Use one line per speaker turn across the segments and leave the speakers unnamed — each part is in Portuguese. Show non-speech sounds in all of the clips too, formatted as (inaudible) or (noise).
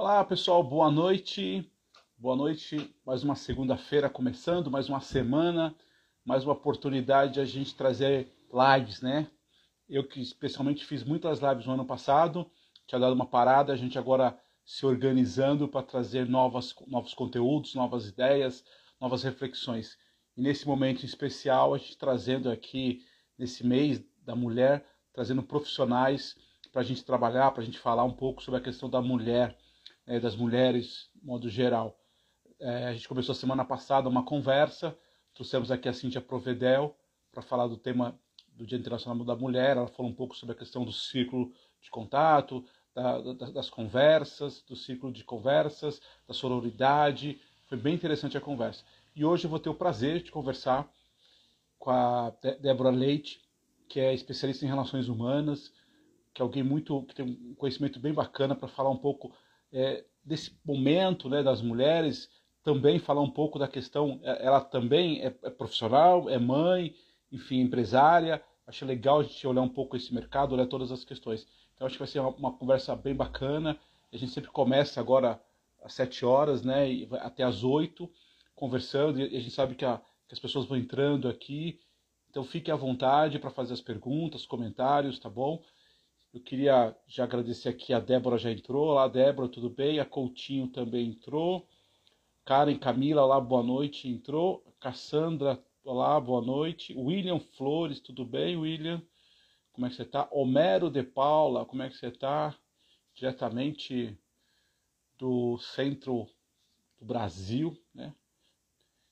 Olá, pessoal, boa noite. Boa noite. Mais uma segunda-feira começando, mais uma semana, mais uma oportunidade de a gente trazer lives, né? Eu que especialmente fiz muitas lives no ano passado, tinha dado uma parada, a gente agora se organizando para trazer novas, novos conteúdos, novas ideias, novas reflexões. E nesse momento especial, a gente trazendo aqui, nesse mês da mulher, trazendo profissionais para a gente trabalhar, para a gente falar um pouco sobre a questão da mulher é, das mulheres, de modo geral. É, a gente começou semana passada uma conversa, trouxemos aqui a Cíntia Provedel para falar do tema do Dia Internacional da Mulher. Ela falou um pouco sobre a questão do círculo de contato, da, da, das conversas, do ciclo de conversas, da sororidade. Foi bem interessante a conversa. E hoje eu vou ter o prazer de conversar com a Débora Leite, que é especialista em relações humanas, que é alguém muito que tem um conhecimento bem bacana para falar um pouco é, desse momento né, das mulheres, também falar um pouco da questão, é, ela também é, é profissional, é mãe, enfim, empresária. Achei legal a gente olhar um pouco esse mercado, olhar todas as questões. Então acho que vai ser uma, uma conversa bem bacana. A gente sempre começa agora às sete horas, né, e até às oito, conversando. E a gente sabe que, a, que as pessoas vão entrando aqui. Então fique à vontade para fazer as perguntas, comentários, tá bom? Eu queria já agradecer aqui, a Débora já entrou. Olá, Débora, tudo bem? A Coutinho também entrou. Karen Camila, olá, boa noite, entrou. Cassandra, olá, boa noite. William Flores, tudo bem, William? Como é que você está? Homero de Paula, como é que você está? Diretamente do centro do Brasil, né?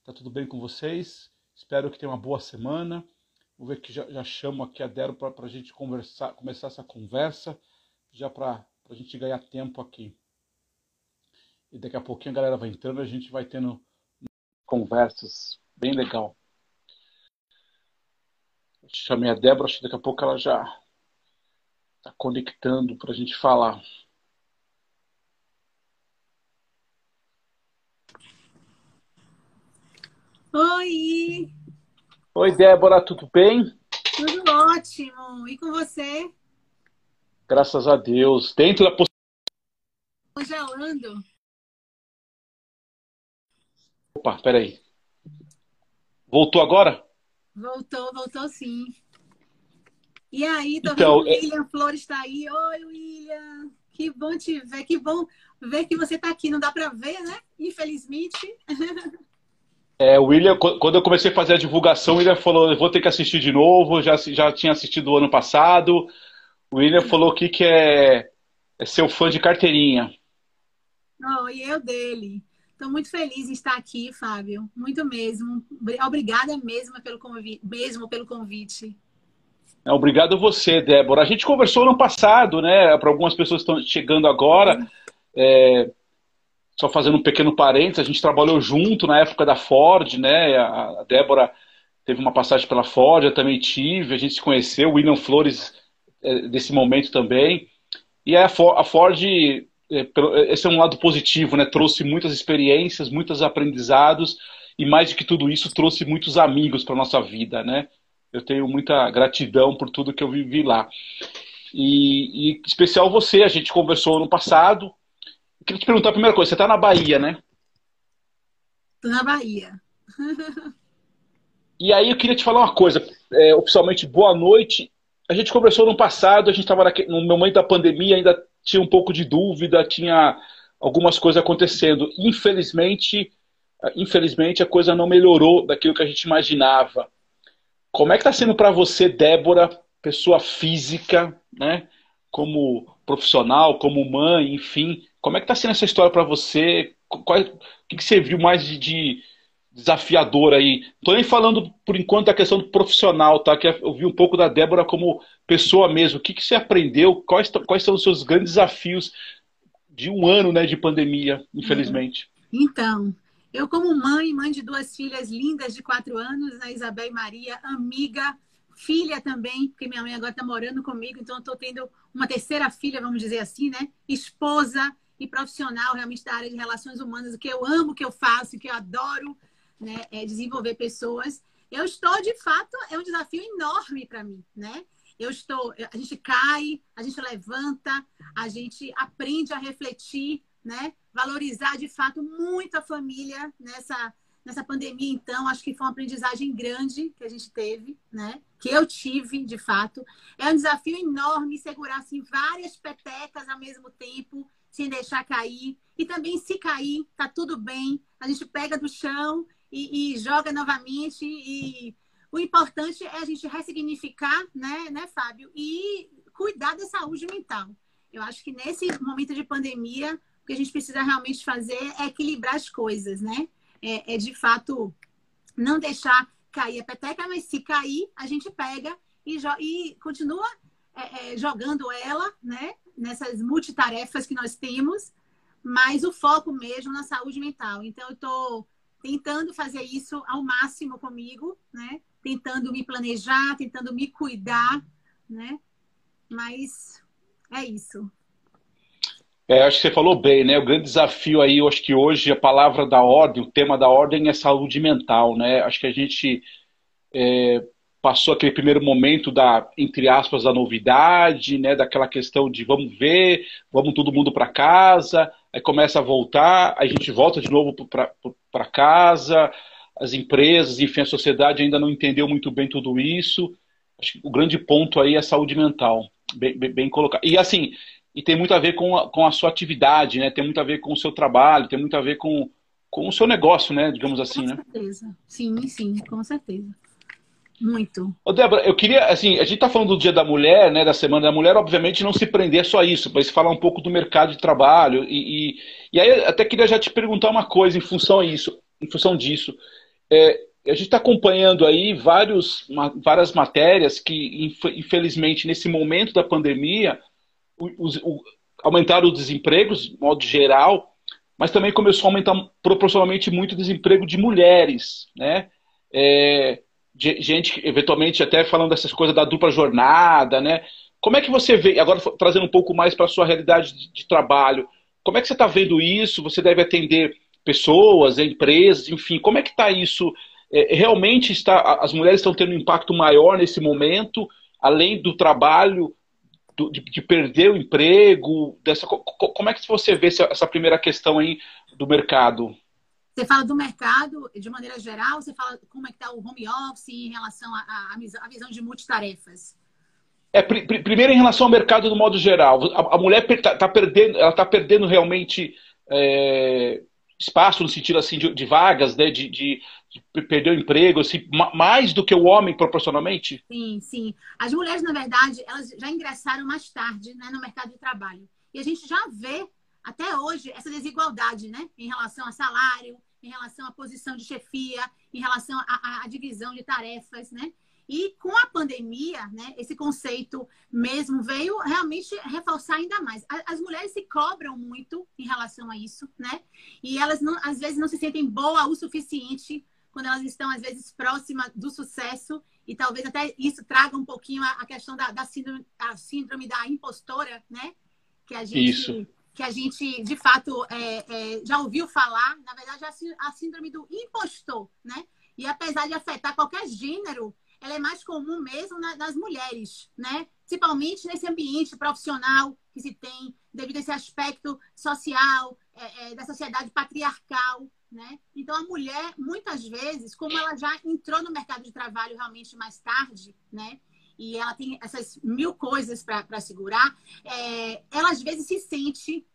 Tá tudo bem com vocês? Espero que tenham uma boa semana. Vou ver que já, já chamo aqui a Dero para a gente conversar, começar essa conversa, já para a gente ganhar tempo aqui. E daqui a pouquinho a galera vai entrando, a gente vai tendo conversas bem legal. Chamei a Débora, acho que daqui a pouco ela já está conectando para a gente falar.
Oi!
Oi, Débora, tudo bem?
Tudo ótimo. E com você?
Graças a Deus. Dentro da
Congelando.
Opa, peraí. Voltou agora?
Voltou, voltou sim. E aí, tô
então,
vendo o William é... Flores está aí. Oi, William. Que bom te ver, que bom ver que você está aqui. Não dá para ver, né? Infelizmente. (laughs)
É, o William, quando eu comecei a fazer a divulgação, o William falou: eu vou ter que assistir de novo, já, já tinha assistido o ano passado. O William falou aqui que é, é seu fã de carteirinha.
Oh, e eu dele. Estou muito feliz em estar aqui, Fábio. Muito mesmo. Obrigada mesmo pelo convite. Mesmo pelo convite.
É, obrigado a você, Débora. A gente conversou no passado, né? Para algumas pessoas que estão chegando agora. É, só fazendo um pequeno parênteses, a gente trabalhou junto na época da Ford, né? A Débora teve uma passagem pela Ford, eu também tive, a gente se conheceu, o William Flores é, desse momento também. E a Ford, é, esse é um lado positivo, né? Trouxe muitas experiências, muitos aprendizados e mais do que tudo isso, trouxe muitos amigos para nossa vida, né? Eu tenho muita gratidão por tudo que eu vivi lá. E, e especial você, a gente conversou no passado, queria te perguntar a primeira coisa, você está na Bahia, né?
Estou na Bahia.
e aí eu queria te falar uma coisa, é, oficialmente, boa noite. A gente conversou no passado, a gente estava no momento da pandemia, ainda tinha um pouco de dúvida, tinha algumas coisas acontecendo. Infelizmente, infelizmente a coisa não melhorou daquilo que a gente imaginava. Como é que está sendo para você, Débora, pessoa física, né? Como profissional, como mãe, enfim, como é que está sendo essa história para você? Qual, o que, que você viu mais de, de desafiador aí? Estou nem falando, por enquanto, da questão do profissional, tá? Que eu vi um pouco da Débora como pessoa mesmo. O que, que você aprendeu? Quais, quais são os seus grandes desafios de um ano né, de pandemia, infelizmente?
Então, eu como mãe, mãe de duas filhas lindas de quatro anos, a Isabel e Maria, amiga, filha também, porque minha mãe agora está morando comigo, então estou tendo uma terceira filha, vamos dizer assim, né? Esposa, e profissional realmente da área de relações humanas, o que eu amo, o que eu faço, o que eu adoro né, é desenvolver pessoas. Eu estou, de fato, é um desafio enorme para mim, né? Eu estou, a gente cai, a gente levanta, a gente aprende a refletir né? Valorizar de fato muito a família nessa nessa pandemia, então, acho que foi uma aprendizagem grande que a gente teve, né? Que eu tive, de fato. É um desafio enorme segurar assim, várias petecas ao mesmo tempo, sem deixar cair. E também, se cair, tá tudo bem. A gente pega do chão e, e joga novamente. E o importante é a gente ressignificar, né, né, Fábio? E cuidar da saúde mental. Eu acho que nesse momento de pandemia, o que a gente precisa realmente fazer é equilibrar as coisas, né? é, é de fato não deixar cair a peteca, mas se cair, a gente pega e, e continua é, é, jogando ela, né? Nessas multitarefas que nós temos, mas o foco mesmo na saúde mental. Então, eu estou tentando fazer isso ao máximo comigo, né? Tentando me planejar, tentando me cuidar, né? Mas é isso.
É, acho que você falou bem, né? O grande desafio aí, eu acho que hoje a palavra da ordem, o tema da ordem é saúde mental, né? Acho que a gente é, passou aquele primeiro momento da, entre aspas, da novidade, né? Daquela questão de vamos ver, vamos todo mundo para casa, aí começa a voltar, a gente volta de novo para casa, as empresas, enfim, a sociedade ainda não entendeu muito bem tudo isso. Acho que o grande ponto aí é a saúde mental, bem, bem, bem colocado. E assim, e tem muito a ver com a, com a sua atividade, né? Tem muito a ver com o seu trabalho, tem muito a ver com, com o seu negócio, né? Digamos assim, né?
Com certeza. Sim, sim, com certeza. Muito.
Ô, Débora, eu queria, assim, a gente está falando do Dia da Mulher, né, da Semana da Mulher, obviamente não se prender só a isso, mas falar um pouco do mercado de trabalho. E, e, e aí até queria já te perguntar uma coisa em função isso, em função disso. É, a gente está acompanhando aí vários, várias matérias que, infelizmente, nesse momento da pandemia, os, o, aumentaram os desempregos, de modo geral, mas também começou a aumentar proporcionalmente muito o desemprego de mulheres, né? É, gente, eventualmente, até falando dessas coisas da dupla jornada, né? Como é que você vê, agora trazendo um pouco mais para a sua realidade de, de, trabalho, como é que você está vendo isso? Você deve atender pessoas, empresas, enfim, como é que está isso? É, realmente está, as mulheres estão tendo um impacto maior nesse momento, além do trabalho do, de, de, perder o emprego? Dessa, como é que você vê essa, essa primeira questão aí do mercado?
Você fala do mercado de maneira geral, você fala como é que está o home office em relação à visão de multitarefas?
É, pr pr primeiro em relação ao mercado do modo geral. A, a mulher está tá perdendo, ela está perdendo realmente é, espaço no sentido assim de, de vagas, né, de, de, perdeu o emprego, assim, mais do que o homem proporcionalmente?
Sim, sim. As mulheres, na verdade, elas já ingressaram mais tarde né, no mercado de trabalho. E a gente já vê, até hoje, essa desigualdade né, em relação a salário, em relação à posição de chefia, em relação à divisão de tarefas, né? E com a pandemia, né, esse conceito mesmo veio realmente reforçar ainda mais. As mulheres se cobram muito em relação a isso, né? E elas não, às vezes não se sentem boa o suficiente quando elas estão, às vezes, próximas do sucesso, e talvez até isso traga um pouquinho a, questão da, da síndrome, a síndrome da impostora, né? Que a gente,
isso.
Que a gente, de fato, é, é, já ouviu falar. Na verdade, a síndrome do impostor, né? E apesar de afetar qualquer gênero, ela é mais comum mesmo nas mulheres, né? Principalmente nesse ambiente profissional que se tem, devido a esse aspecto social, é, é, da sociedade patriarcal, né? Então, a mulher, muitas vezes, como ela já entrou no mercado de trabalho realmente mais tarde, né? E ela tem essas mil coisas para segurar, é, ela às vezes se sente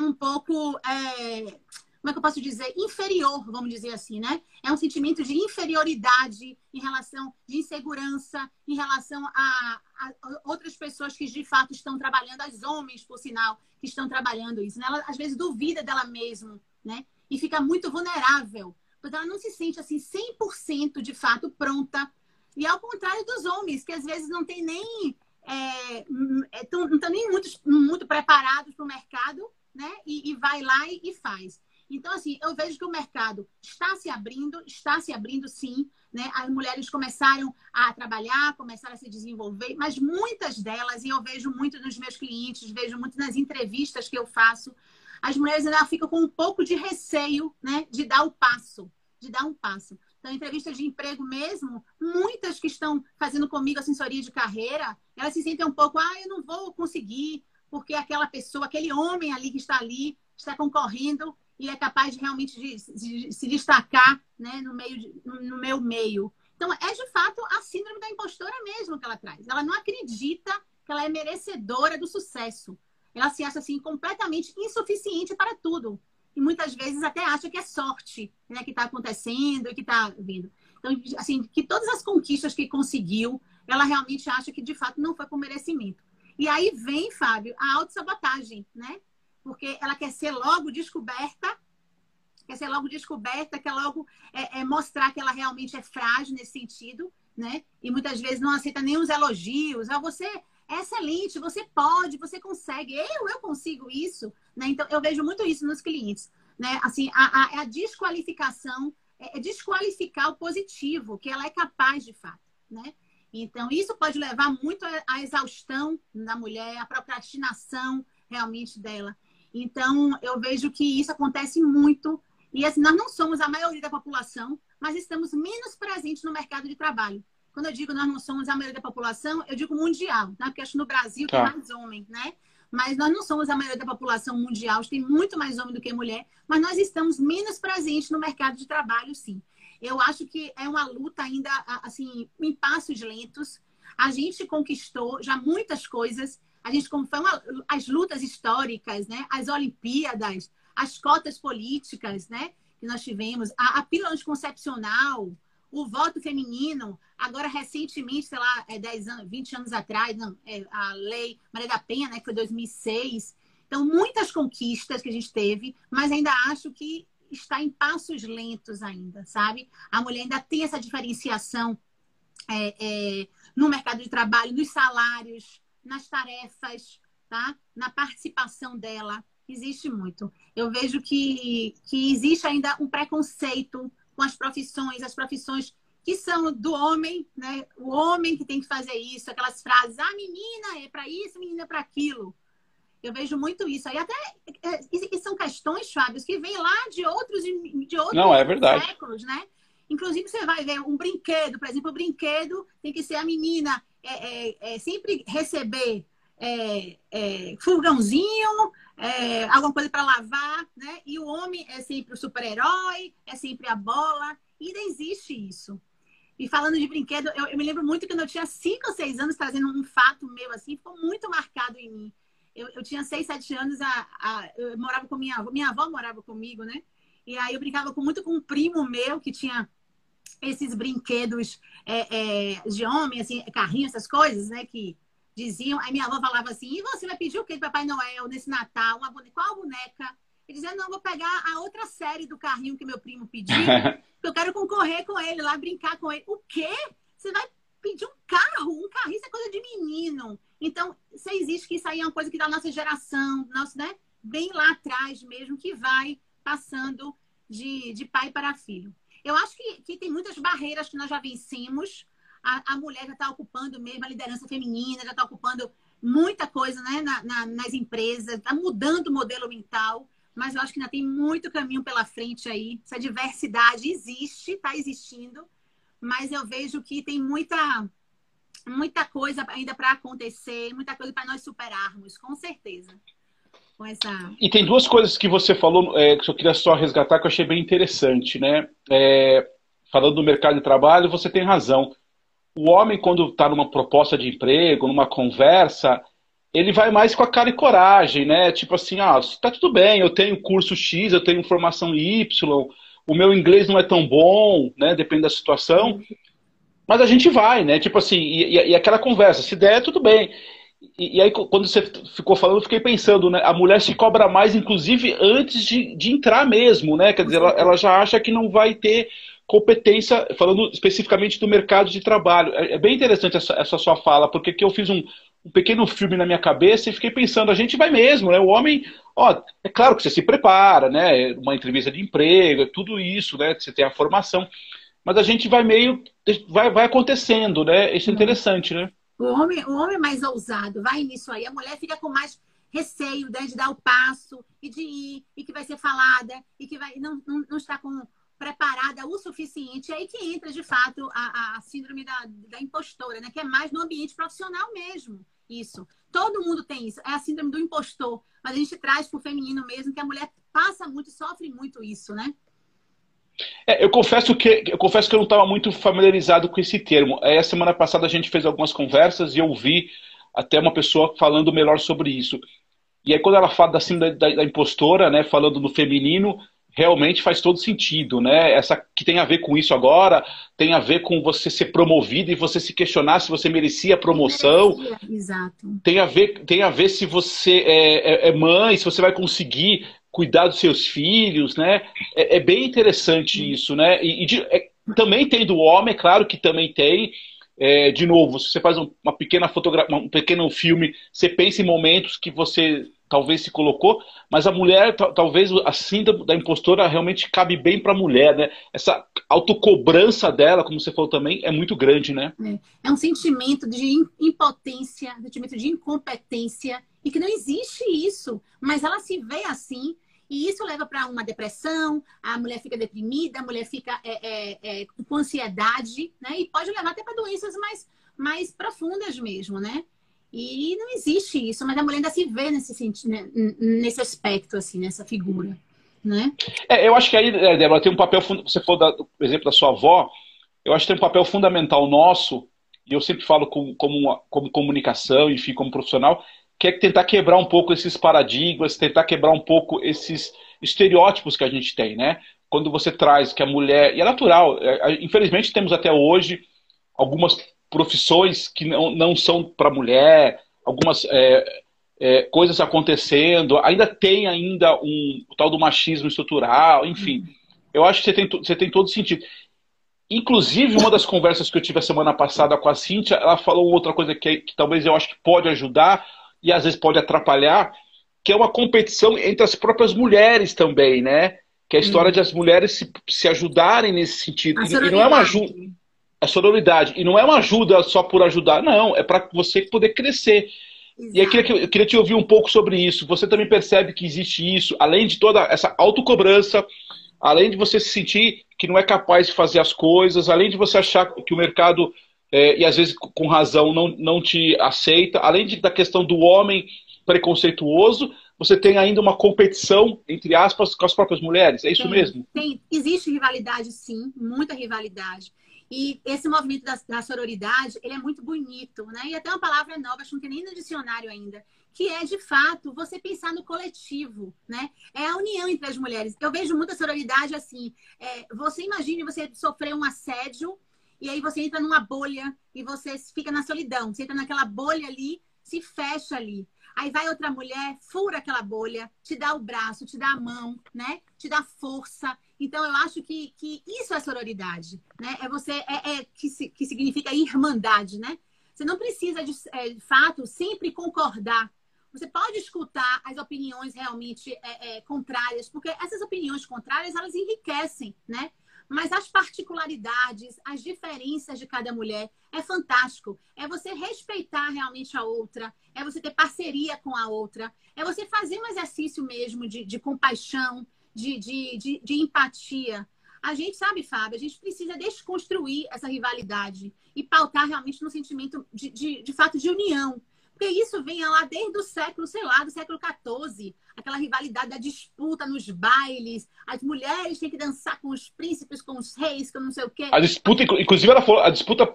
um pouco. É, como é que eu posso dizer? Inferior, vamos dizer assim, né? É um sentimento de inferioridade em relação de insegurança, em relação a, a outras pessoas que de fato estão trabalhando, as homens, por sinal, que estão trabalhando isso. Né? Ela às vezes duvida dela mesma, né? e fica muito vulnerável, porque ela não se sente assim 100% de fato pronta. E ao contrário dos homens, que às vezes não tem nem é, é tão, não estão nem muito, muito preparados para o mercado, né? E, e vai lá e, e, faz. Então, assim, eu vejo que o mercado está se abrindo, está se abrindo sim, né? As mulheres começaram a trabalhar, começaram a se desenvolver, mas muitas delas, e eu vejo muito nos meus clientes, vejo muito nas entrevistas que eu faço, as mulheres ainda ficam com um pouco de receio, né, de dar o passo, de dar um passo. Então, entrevista de emprego mesmo, muitas que estão fazendo comigo assessoria de carreira, elas se sentem um pouco, ah, eu não vou conseguir, porque aquela pessoa, aquele homem ali que está ali, está concorrendo e é capaz de realmente de, de, se destacar né, no, meio de, no meu meio. Então, é de fato a síndrome da impostora mesmo que ela traz. Ela não acredita que ela é merecedora do sucesso. Ela se acha assim completamente insuficiente para tudo. E muitas vezes até acha que é sorte né, que está acontecendo e que está vindo. Então, assim, que todas as conquistas que conseguiu, ela realmente acha que de fato não foi por merecimento. E aí vem, Fábio, a autossabotagem, né? porque ela quer ser logo descoberta, quer ser logo descoberta, quer logo é, é, mostrar que ela realmente é frágil nesse sentido, né? E muitas vezes não aceita nem os elogios. Ah, você é excelente, você pode, você consegue, eu, eu consigo isso, né? Então, eu vejo muito isso nos clientes, né? Assim, a, a, a desqualificação, é, é desqualificar o positivo, que ela é capaz de fato, né? Então, isso pode levar muito à exaustão da mulher, à procrastinação realmente dela. Então, eu vejo que isso acontece muito. E assim, nós não somos a maioria da população, mas estamos menos presentes no mercado de trabalho. Quando eu digo nós não somos a maioria da população, eu digo mundial, né? porque acho que no Brasil tá. tem mais homem, né? Mas nós não somos a maioria da população mundial, tem muito mais homem do que mulher, mas nós estamos menos presentes no mercado de trabalho, sim. Eu acho que é uma luta ainda, assim, em passos lentos. A gente conquistou já muitas coisas, a gente foi uma, as lutas históricas, né? As Olimpíadas, as cotas políticas, né? Que nós tivemos, a, a pílula anticoncepcional, o voto feminino, agora recentemente, sei lá, é 10 anos, 20 anos atrás, não, é a lei Maria da Penha, né, que foi 2006. Então, muitas conquistas que a gente teve, mas ainda acho que está em passos lentos ainda, sabe? A mulher ainda tem essa diferenciação é, é, no mercado de trabalho, nos salários, nas tarefas, tá? na participação dela. Existe muito. Eu vejo que, que existe ainda um preconceito com as profissões, as profissões que são do homem, né? O homem que tem que fazer isso, aquelas frases, ah, menina é para isso, menina é para aquilo. Eu vejo muito isso. Aí até é, e são questões, Fábio, que vêm lá de outros de outros
Não, é verdade.
séculos, né? Inclusive, você vai ver um brinquedo, por exemplo, o brinquedo tem que ser a menina é, é, é sempre receber é, é, furgãozinho, é, alguma coisa para lavar, né? E o homem é sempre o super-herói, é sempre a bola. E ainda existe isso. E falando de brinquedo, eu, eu, me lembro muito que quando eu tinha 5 ou 6 anos, trazendo um fato meu assim, ficou muito marcado em mim. Eu, eu tinha 6, 7 anos, a, a, eu morava com minha avó, minha avó morava comigo, né? E aí eu brincava com, muito com um primo meu que tinha esses brinquedos é, é, de homem, assim, carrinho, essas coisas, né? Que diziam. Aí minha avó falava assim: e você vai pedir o que de Papai Noel nesse Natal? Uma boneca? Qual boneca? Ele dizia: não, vou pegar a outra série do carrinho que meu primo pediu, (laughs) que eu quero concorrer com ele lá, brincar com ele. O quê? Você vai pedir um carro? Um carrinho, isso é coisa de menino. Então, você existe que isso aí é uma coisa que da nossa geração, nosso, né? Bem lá atrás mesmo, que vai passando de, de pai para filho. Eu acho que, que tem muitas barreiras que nós já vencemos. A, a mulher já está ocupando mesmo a liderança feminina, já está ocupando muita coisa né, na, na, nas empresas, está mudando o modelo mental, mas eu acho que ainda tem muito caminho pela frente aí. Essa diversidade existe, está existindo, mas eu vejo que tem muita, muita coisa ainda para acontecer, muita coisa para nós superarmos, com certeza. E
tem duas coisas que você falou é, que eu queria só resgatar que eu achei bem interessante, né? É, falando do mercado de trabalho, você tem razão. O homem, quando está numa proposta de emprego, numa conversa, ele vai mais com a cara e coragem, né? Tipo assim, ah, tá tudo bem, eu tenho curso X, eu tenho formação Y, o meu inglês não é tão bom, né? Depende da situação. Mas a gente vai, né? Tipo assim, e, e, aquela conversa, se der, tudo bem. E, e, aí, quando você ficou falando, eu fiquei pensando, né? A mulher se cobra mais, inclusive, antes de, de entrar mesmo, né? Quer dizer, ela, ela já acha que não vai ter competência, falando especificamente do mercado de trabalho. É, é bem interessante essa, essa, sua fala, porque que eu fiz um, um, pequeno filme na minha cabeça e fiquei pensando, a gente vai mesmo, né? O homem, ó, é claro que você se prepara, né? Uma entrevista de emprego, tudo isso, né? Você tem a formação, mas a gente vai meio, vai, vai acontecendo, né? Isso é uhum. interessante, né?
O homem, o homem é mais ousado, vai nisso aí. A mulher fica com mais receio né, de dar o passo e de ir, e que vai ser falada, e que vai, não, não, não está com, preparada o suficiente. É aí que entra, de fato, a, a síndrome da, da impostora, né? Que é mais no ambiente profissional mesmo. Isso. Todo mundo tem isso. É a síndrome do impostor. Mas a gente traz para o feminino mesmo, que a mulher passa muito sofre muito isso, né?
É, eu confesso que eu confesso que eu não estava muito familiarizado com esse termo. É, a semana passada a gente fez algumas conversas e eu vi até uma pessoa falando melhor sobre isso. E aí quando ela fala assim da, da, da impostora, né, falando no feminino, realmente faz todo sentido, né? Essa que tem a ver com isso agora, tem a ver com você ser promovido e você se questionar se você merecia a promoção. Merecia,
exato.
Tem a ver, tem a ver se você é, é, é, mãe, se você vai conseguir cuidar dos seus filhos, né? É, é bem interessante isso, né? E, e de, é, também tem do homem, é claro que também tem. É, de novo, se você faz uma pequena fotografia, um pequeno filme, você pensa em momentos que você talvez se colocou, mas a mulher, talvez a síndrome da impostora realmente cabe bem para a mulher, né? Essa autocobrança dela, como você falou também, é muito grande, né?
É, é um sentimento de impotência, um sentimento de incompetência, e que não existe isso, mas ela se vê assim, e isso leva para uma depressão, a mulher fica deprimida, a mulher fica é, é, é, com ansiedade, né? E pode levar até para doenças mais, mais profundas mesmo, né? E não existe isso, mas a mulher ainda se vê nesse, sentido, né, nesse aspecto, assim, nessa figura. Né?
É, eu acho que aí, é, Débora, tem um papel. Você falou do exemplo da sua avó, eu acho que tem um papel fundamental nosso, e eu sempre falo como, como, como comunicação, enfim, como profissional, que é tentar quebrar um pouco esses paradigmas, tentar quebrar um pouco esses estereótipos que a gente tem, né? Quando você traz que a mulher. E é natural, é, infelizmente temos até hoje algumas profissões que não, não são para mulher, algumas é, é, coisas acontecendo, ainda tem ainda um o tal do machismo estrutural, enfim. Eu acho que você tem, você tem todo sentido. Inclusive, uma das conversas que eu tive a semana passada com a Cíntia, ela falou outra coisa que, que talvez eu acho que pode ajudar e às vezes pode atrapalhar, que é uma competição entre as próprias mulheres também, né? Que é a história hum. de as mulheres se, se ajudarem nesse sentido. E não é uma ajuda a sororidade. E não é uma ajuda só por ajudar, não. É para você poder crescer. Exato. E eu queria, eu queria te ouvir um pouco sobre isso. Você também percebe que existe isso, além de toda essa autocobrança, além de você se sentir que não é capaz de fazer as coisas, além de você achar que o mercado, é, e às vezes com razão, não, não te aceita, além de, da questão do homem preconceituoso, você tem ainda uma competição, entre aspas, com as próprias mulheres. É isso
tem,
mesmo?
Tem. Existe rivalidade, sim, muita rivalidade. E esse movimento da, da, sororidade, ele é muito bonito, né? E até uma palavra nova, acho que não tem nem no dicionário ainda, que é, de fato, você pensar no coletivo, né? É a união entre as mulheres. Eu vejo muita sororidade assim, é, você imagine você sofrer um assédio e aí você entra numa bolha e você fica na solidão. Você entra naquela bolha ali, se fecha ali. Aí vai outra mulher, fura aquela bolha, te dá o braço, te dá a mão, né? Te dá força. Então, eu acho que, que isso é sororidade, né? É você, é, é que, se, que significa irmandade, né? Você não precisa, de, é, de fato, sempre concordar. Você pode escutar as opiniões realmente é, é, contrárias, porque essas opiniões contrárias, elas enriquecem, né? Mas as particularidades, as diferenças de cada mulher é fantástico. É você respeitar realmente a outra, é você ter parceria com a outra, é você fazer um exercício mesmo de, de compaixão, de, de, de, de empatia. A gente sabe, Fábio, a gente precisa desconstruir essa rivalidade e pautar realmente no sentimento de, de, de fato de união. Porque isso vem lá desde o século, sei lá, do século XIV. Aquela rivalidade da disputa nos bailes. As mulheres têm que dançar com os príncipes, com os reis, com não sei o quê.
A disputa, inclusive, ela falou, a disputa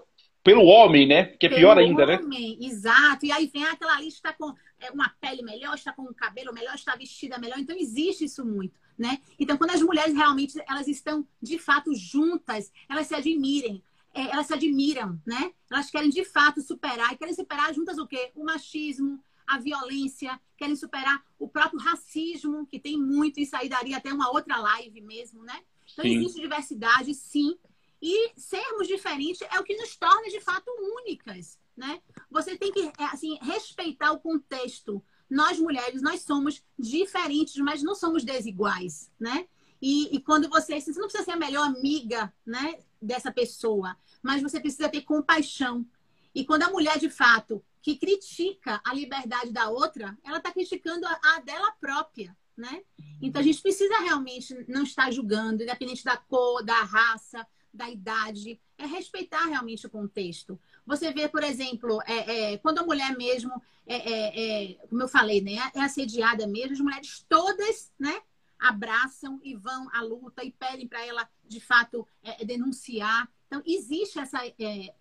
pelo homem, né? Que é pelo pior ainda,
né? homem, né? Exato. E aí vem aquela lista com é, uma pele melhor, está com um cabelo melhor, está vestida melhor. Então existe isso muito, né? Então quando as mulheres realmente elas estão de fato juntas, elas se admirem é, elas se admiram, né? Elas querem de fato superar e querem superar juntas o quê? O machismo, a violência, querem superar o próprio racismo, que tem muito, isso aí daria até uma outra live mesmo, né? Então sim. existe diversidade, sim. E sermos diferentes é o que nos torna de fato únicas, né? Você tem que é, assim respeitar o contexto. Nós mulheres, nós somos diferentes, mas não somos desiguais, né? E, e quando você, você não precisa ser a melhor amiga, né, dessa pessoa, mas você precisa ter compaixão. E quando a mulher, de fato, que critica a liberdade da outra, ela está criticando a, a, dela própria, né? Então a gente precisa realmente não estar julgando, independente da cor, da raça, da idade, é respeitar realmente o contexto. você vê, por exemplo, é, é, quando a mulher mesmo, é, é, é como eu falei, né, é assediada mesmo, as mulheres todas, né, abraçam e vão à luta e pedem para ela, de fato, denunciar. Então, existe essa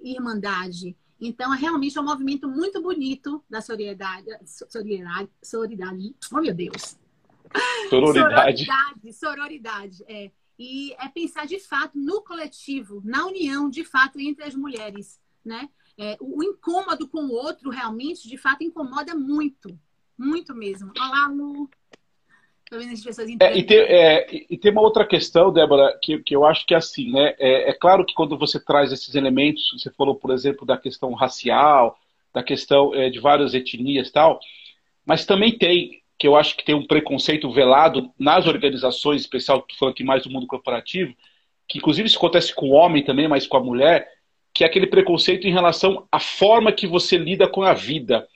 irmandade. Então, realmente é um movimento muito bonito da solidariedade. Solidariedade. solidariedade oh, meu Deus!
Sororidade.
Sororidade, sororidade, é. E é pensar de fato no coletivo, na união de fato entre as mulheres, né? É, o, incômodo com o outro realmente, de fato, incomoda muito, muito mesmo. Olá, Lu.
Tô vendo as pessoas é, e, tem, é, e tem uma outra questão, Débora, que, que eu acho que é assim, né? É, é claro que quando você traz esses elementos, você falou, por exemplo, da questão racial, da questão é, de várias etnias e tal, mas também tem que eu acho que tem um preconceito velado nas organizações, especial, estou falando aqui mais do mundo corporativo, que inclusive isso acontece com o homem também, mas com a mulher, que é aquele preconceito em relação à forma que você lida com a vida,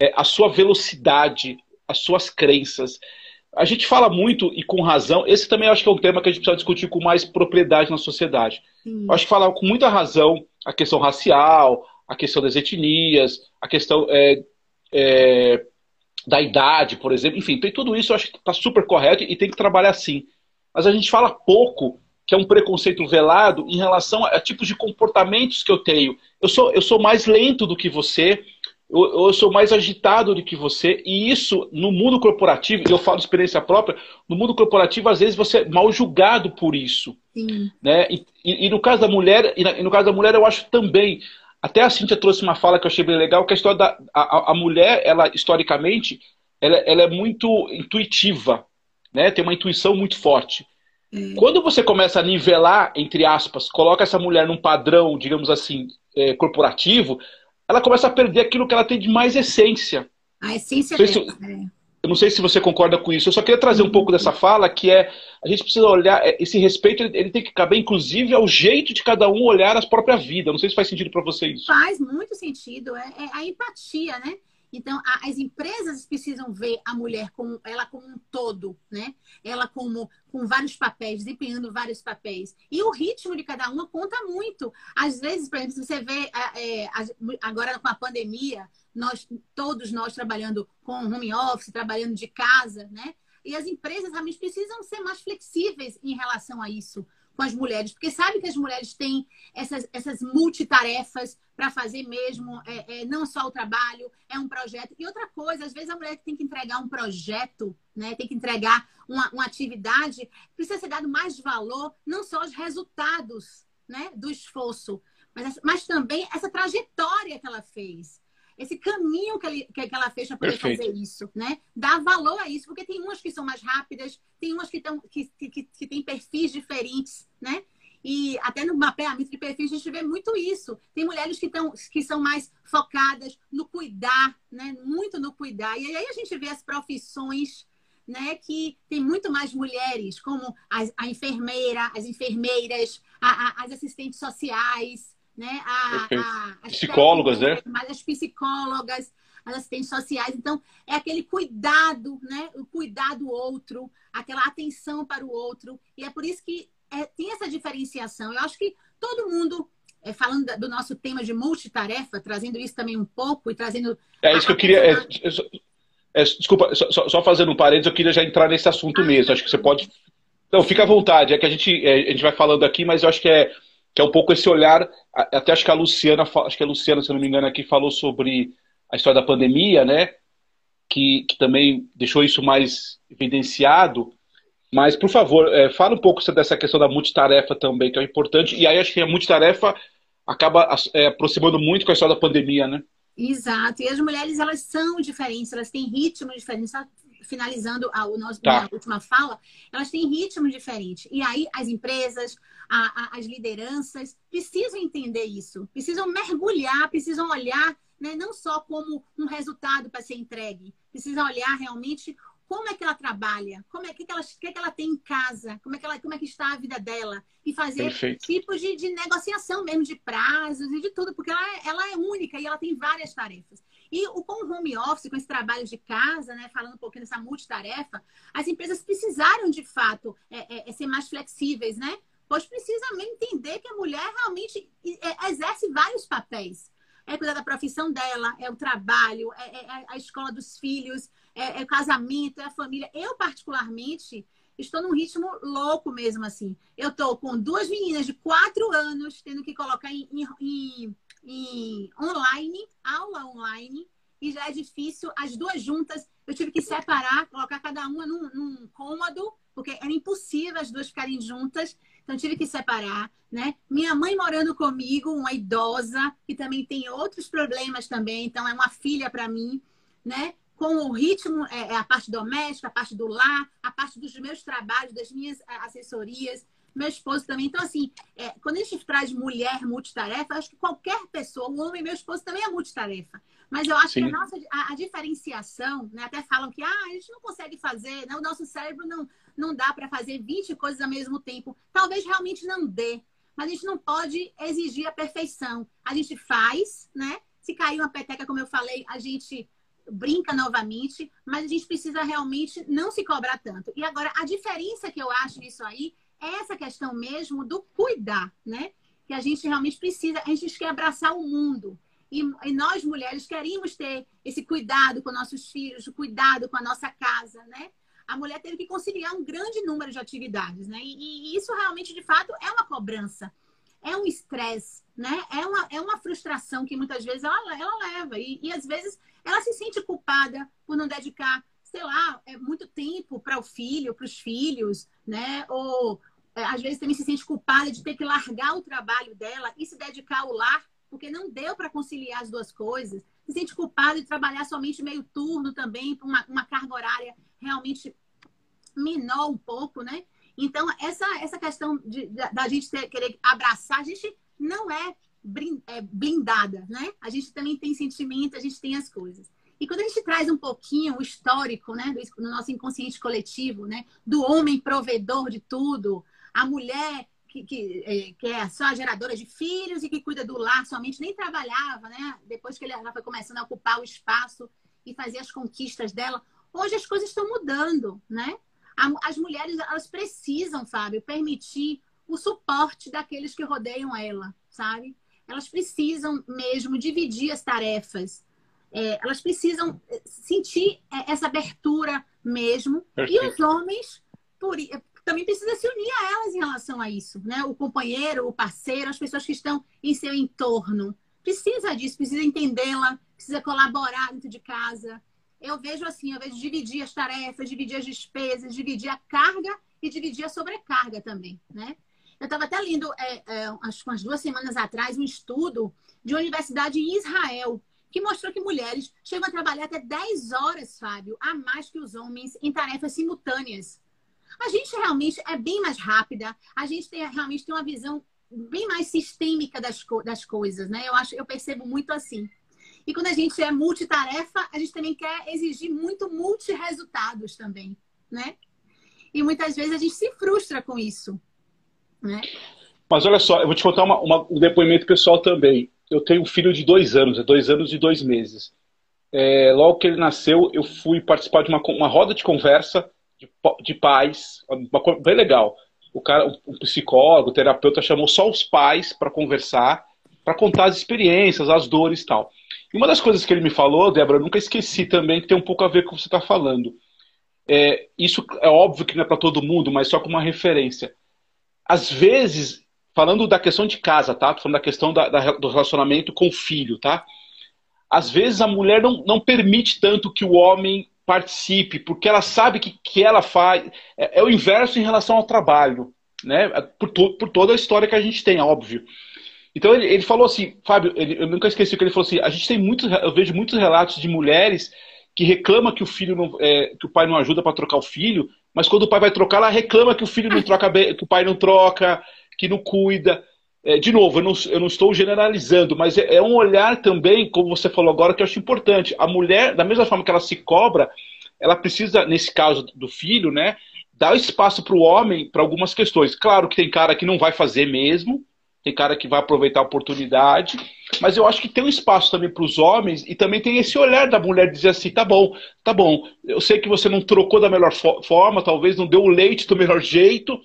é, a sua velocidade, as suas crenças. A gente fala muito e com razão, esse também acho que é um tema que a gente precisa discutir com mais propriedade na sociedade. Sim. Acho que fala com muita razão a questão racial, a questão das etnias, a questão é, é, da idade, por exemplo. Enfim, tem tudo isso, eu acho que está super correto e tem que trabalhar assim. Mas a gente fala pouco que é um preconceito velado em relação a, a tipos de comportamentos que eu tenho. Eu sou, eu sou mais lento do que você, eu, eu, sou mais agitado do que você, e isso no mundo corporativo, e eu falo de experiência própria, no mundo corporativo, às vezes você é mal julgado por isso. Sim. Né? E, e, e no caso da mulher, e, na, e no caso da mulher, eu acho também. Até a Cintia trouxe uma fala que eu achei bem legal, que a história da a, a mulher, ela historicamente, ela, ela, é muito intuitiva, né? Tem uma intuição muito forte. Hum. Quando você começa a nivelar, entre aspas, coloca essa mulher num padrão, digamos assim, é, corporativo, ela começa a perder aquilo que ela tem de mais essência.
A essência dela. Se,
eu não sei se você concorda com isso. Eu só queria trazer um pouco dessa fala, que é a gente precisa olhar é, esse respeito, ele tem que caber inclusive ao jeito de cada um olhar a própria vida. Não sei se faz sentido para você isso.
Faz muito sentido. É, é a empatia, né? Então, a, as empresas precisam ver a mulher como ela como um todo, né? Ela como com vários papéis, desempenhando vários papéis. E o ritmo de cada uma conta muito. Às vezes, por exemplo, você vê é, agora com a pandemia, nós todos nós trabalhando com home office, trabalhando de casa, né? E as empresas realmente precisam ser mais flexíveis em relação a isso com as mulheres, porque sabe que as mulheres têm essas, essas multitarefas para fazer mesmo, é, é, não só o trabalho, é um projeto. E outra coisa, às vezes a mulher tem que entregar um projeto, né, tem que entregar uma, uma atividade, precisa ser dado mais valor, não só aos resultados né, do esforço, mas, mas também essa trajetória que ela fez esse caminho que, ele, que ela fez para poder Perfeito. fazer isso, né? Dar valor a isso, porque tem umas que são mais rápidas, tem umas que, tão, que, que, que têm perfis diferentes, né? E até no mapeamento de perfis a gente vê muito isso. Tem mulheres que, tão, que são mais focadas no cuidar, né? Muito no cuidar. E aí a gente vê as profissões né, que tem muito mais mulheres, como a, a enfermeira, as enfermeiras, a, a, as assistentes sociais, né? A,
a, as psicólogas, né?
As psicólogas, as assistentes sociais. Então, é aquele cuidado, né? O cuidado do outro, aquela atenção para o outro. E é por isso que é, tem essa diferenciação. Eu acho que todo mundo, é, falando do nosso tema de multitarefa, trazendo isso também um pouco e trazendo.
É isso que eu queria. É, é, desculpa, só, só, fazendo um parênteses, eu queria já entrar nesse assunto ah, mesmo. Acho que você pode. Então, fica à vontade. É que a gente, é, a gente vai falando aqui, mas eu acho que é que é um pouco esse olhar, até acho que a Luciana, acho que a Luciana, se não me engano, aqui falou sobre a história da pandemia, né? Que, que também deixou isso mais evidenciado. Mas, por favor, é, fala um pouco dessa questão da multitarefa também, que é importante. E aí acho que a multitarefa acaba é, aproximando muito com a história da pandemia, né?
Exato. E as mulheres, elas são diferentes, elas têm ritmos diferentes finalizando a, o nosso, tá. última fala, elas têm ritmo diferente. E aí as empresas, a, a, as lideranças precisam entender isso, precisam mergulhar, precisam olhar né, não só como um resultado para ser entregue, precisam olhar realmente como é que ela trabalha, como é que, ela, que, é que ela tem em casa, como é que, ela, como é que está a vida dela, e fazer tipos de, de negociação mesmo, de prazos e de tudo, porque ela, é, ela é única e ela tem várias tarefas. E o, com o home office, com esse trabalho de casa, né, falando um pouquinho dessa multitarefa, as empresas precisaram, de fato, é, é, é ser mais flexíveis, né? Pois precisa entender que a mulher realmente é, exerce vários papéis. é cuidar da profissão dela, é o trabalho, é, é, é a escola dos filhos, é, é, o casamento, é a família. Eu, particularmente, estou num ritmo louco mesmo, assim. Eu estou com duas meninas de quatro anos, tendo que colocar em, em, em online, aula online, e já é difícil. As duas juntas, eu tive que separar, colocar cada uma num, num cômodo, porque era impossível as duas ficarem juntas. Então, tive que separar, né? Minha mãe morando comigo, uma idosa, que também tem outros problemas também. Então, é uma filha para mim, né? Com o ritmo, é, é, a parte doméstica, a parte do lar, a parte dos meus trabalhos, das minhas assessorias meu esposo também. Então, assim, é, quando a gente traz mulher multitarefa, acho que qualquer pessoa, o homem, meu esposo também é multitarefa. Mas eu acho Sim. que a nossa a, a, diferenciação, né, até falam que ah, a gente não consegue fazer, né, o nosso cérebro não, não dá para fazer 20 coisas ao mesmo tempo. Talvez realmente não dê, mas a gente não pode exigir a perfeição. A gente faz, né? Se cair uma peteca, como eu falei, a gente brinca novamente, mas a gente precisa realmente não se cobrar tanto. E agora, a diferença que eu acho nisso aí é essa questão mesmo do cuidar, né? Que a gente realmente precisa, a gente quer abraçar o mundo. E, e, nós, mulheres, queríamos ter esse cuidado com nossos filhos, cuidado com a nossa casa, né? A mulher teve que conciliar um grande número de atividades, né? E, e isso realmente, de fato, é uma cobrança, é um estresse, né? É uma, é uma frustração que muitas vezes ela, ela leva. E, e às vezes ela se sente culpada por não dedicar, sei lá, é muito tempo para o filho, para os filhos, né? Ou é, às vezes também se sente culpada de ter que largar o trabalho dela e se dedicar ao lar porque não deu para conciliar as duas coisas. Se sente culpado de trabalhar somente meio turno também, para uma, uma carga horária realmente menor um pouco, né? Então, essa, essa questão de, da, da gente ter, querer abraçar, a gente não é, é blindada, né? A gente também tem sentimento, a gente tem as coisas. E quando a gente traz um pouquinho o histórico, né, do, do nosso inconsciente coletivo, né, do homem provedor de tudo, a mulher que, que, é, que, é só geradora de filhos e que cuida do lar somente, nem trabalhava, né? Depois que ela foi começando a ocupar o espaço e fazer as conquistas dela. Hoje as coisas estão mudando, né? As mulheres, elas precisam, Fábio, permitir o suporte daqueles que rodeiam ela, sabe? Elas precisam mesmo dividir as tarefas. É, elas precisam é, sentir é, essa abertura mesmo. Perfeito. E os homens, por, também precisa se unir a elas em relação a isso, né? O companheiro, o parceiro, as pessoas que estão em seu entorno. Precisa disso, precisa entendê-la, precisa colaborar dentro de casa. Eu vejo assim, eu vejo dividir as tarefas, dividir as despesas, dividir a carga e dividir a sobrecarga também, né? Eu estava até lendo, é, é, acho que umas duas semanas atrás, um estudo de uma universidade em Israel, que mostrou que mulheres chegam a trabalhar até 10 horas, Fábio, a mais que os homens em tarefas simultâneas. A gente realmente é bem mais rápida, a gente tem, realmente tem uma visão bem mais sistêmica das, das coisas, né? Eu acho, eu percebo muito assim. E quando a gente é multitarefa, a gente também quer exigir muito multiresultados também, né? E muitas vezes a gente se frustra com isso, né?
Mas olha só, eu vou te contar uma, uma, um depoimento pessoal também. Eu tenho um filho de dois anos, é dois anos e dois meses. É, logo que ele nasceu, eu fui participar de uma, uma roda de conversa de, de pais, bem legal. O cara, o psicólogo, o terapeuta chamou só os pais para conversar, para contar as experiências, as dores e tal. E uma das coisas que ele me falou, Débora, eu nunca esqueci também, que tem um pouco a ver com o que você está falando. É, isso é óbvio que não é para todo mundo, mas só como uma referência. Às vezes, falando da questão de casa, tá? Tô falando da questão da, da, do relacionamento com o filho, tá? Às vezes a mulher não, não permite tanto que o homem participe, porque ela sabe que que ela faz. É, é o inverso em relação ao trabalho, né? É por, to, por toda a história que a gente tem, óbvio. Então ele, ele falou assim, Fábio, ele, eu nunca esqueci que ele falou assim: a gente tem muitos, eu vejo muitos relatos de mulheres que reclama que o filho não, é, que o pai não ajuda para trocar o filho, mas quando o pai vai trocar, ela reclama que o filho não troca, que o pai não troca, que não cuida. É, de novo, eu não, eu não, estou generalizando, mas é, é, um olhar também, como você falou agora, que eu acho importante. A mulher, da mesma forma que ela se cobra, ela precisa, nesse caso do filho, né, dar espaço para o homem para algumas questões. Claro que tem cara que não vai fazer mesmo, tem cara que vai aproveitar a oportunidade, mas eu acho que tem um espaço também para os homens e também tem esse olhar da mulher dizer assim, tá bom, tá bom, eu sei que você não trocou da melhor forma, talvez não deu o leite do melhor jeito,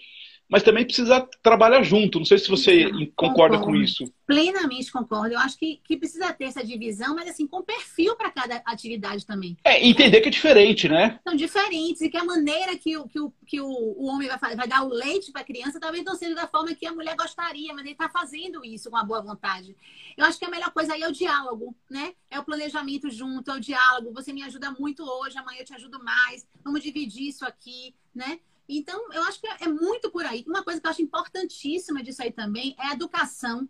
mas também precisa trabalhar junto. Não sei se você concorda com isso.
Plenamente concordo. Eu acho que, que precisa ter essa divisão, mas assim, com perfil para cada atividade também.
É, entender que é diferente, né?
São diferentes e que a maneira que, o, que, o, que o, homem vai, vai dar o leite para a criança talvez não seja da forma que a mulher gostaria, mas ele está fazendo isso com a boa vontade. Eu acho que a melhor coisa aí é o diálogo, né? É o planejamento junto, é o diálogo. Você me ajuda muito hoje, amanhã eu te ajudo mais. Vamos dividir isso aqui, né? Então, eu acho que é muito por aí. Uma coisa que eu acho importantíssima disso aí também é a educação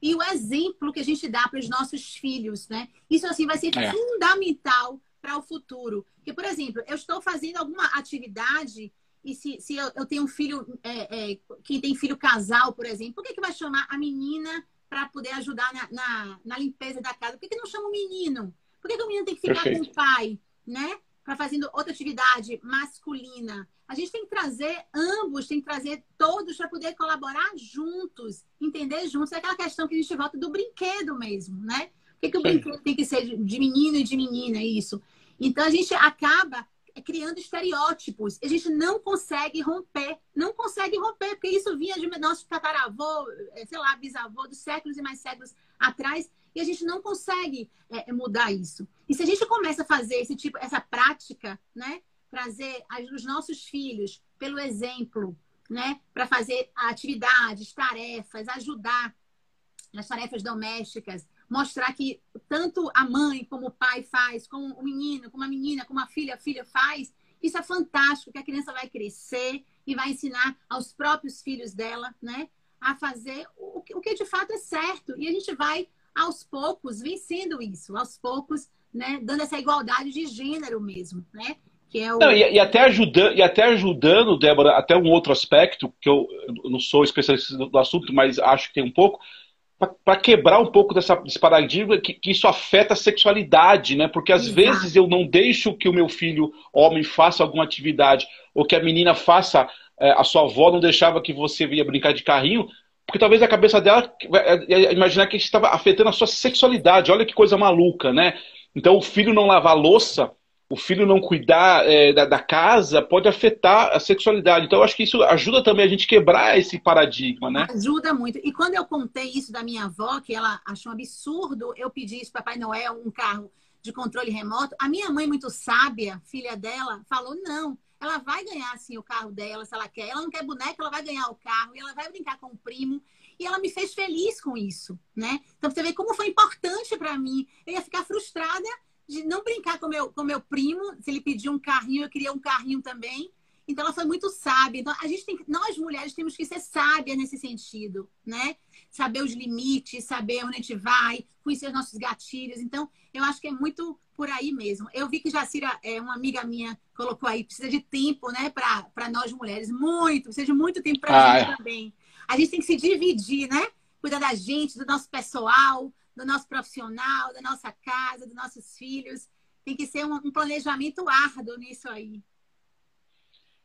e o exemplo que a gente dá para os nossos filhos, né? Isso, assim, vai ser é. fundamental para o futuro. Porque, por exemplo, eu estou fazendo alguma atividade e se, se eu, eu tenho um filho, é, é, quem tem filho casal, por exemplo, por que, que vai chamar a menina para poder ajudar na, na, na, limpeza da casa? Por que, que não chama o menino? Por que, que o menino tem que ficar Perfeito. com o pai, né? Para fazendo outra atividade masculina. A gente tem que trazer ambos, tem que trazer todos para poder colaborar juntos, entender juntos. É aquela questão que a gente volta do brinquedo mesmo, né? Por que, que o brinquedo tem que ser de menino e de menina? Isso. Então a gente acaba criando estereótipos. A gente não consegue romper, não consegue romper, porque isso vinha de nosso tataravô, eh, sei lá, bisavô, dos séculos e mais séculos atrás, e a gente não consegue é, mudar isso. E se a gente começa a fazer esse tipo, essa prática, né? trazer os nossos filhos pelo exemplo, né? Para fazer atividades, tarefas, ajudar nas tarefas domésticas, mostrar que tanto a mãe como o pai faz, como o menino, como a menina, como a filha, a filha faz. Isso é fantástico, que a criança vai crescer e vai ensinar aos próprios filhos dela, né? A fazer o que de fato é certo. E a gente vai, aos poucos, vencendo isso, aos poucos, né? Dando essa igualdade de gênero mesmo, né?
Que é o... Não, e, e, até ajudando, e até ajudando, Débora, até um outro aspecto, que eu, eu não sou especialista do assunto, mas acho que tem um pouco, para quebrar um pouco dessa, desse paradigma que, que, isso afeta a sexualidade, né? Porque às Exato. vezes eu não deixo que o meu filho homem faça alguma atividade, ou que a menina faça, é, a sua avó não deixava que você ia brincar de carrinho, porque talvez a cabeça dela é, é, imaginar que estava afetando a sua sexualidade. Olha que coisa maluca, né? Então o filho não lavar louça o filho não cuidar é, da, da, casa pode afetar a sexualidade. Então, eu acho que isso ajuda também a gente quebrar esse paradigma, né?
Ajuda muito. E quando eu contei isso da minha avó, que ela achou um absurdo eu pedir isso para Papai Noel, um carro de controle remoto, a minha mãe, muito sábia, filha dela, falou: não, ela vai ganhar assim o carro dela, se ela quer. Ela não quer boneca, ela vai ganhar o carro e ela vai brincar com o primo. E ela me fez feliz com isso, né? Então você vê como foi importante para mim. Eu ia ficar frustrada de não brincar com meu, com meu primo. Se ele pediu um carrinho, eu queria um carrinho também. Então ela foi muito sábia. Então a gente tem, nós mulheres temos que ser sábias nesse sentido, né? Saber os limites, saber onde a gente vai, conhecer os nossos gatilhos. Então eu acho que é muito por aí mesmo. Eu vi que Jacira, é uma amiga minha, colocou aí, precisa de tempo, né, para nós mulheres, muito, precisa de muito tempo para a ah, gente é. também. A gente tem que se dividir, né? Cuidar da gente, do nosso pessoal, do nosso profissional, da nossa casa, dos nossos filhos. Tem que ser um, um planejamento árduo nisso aí.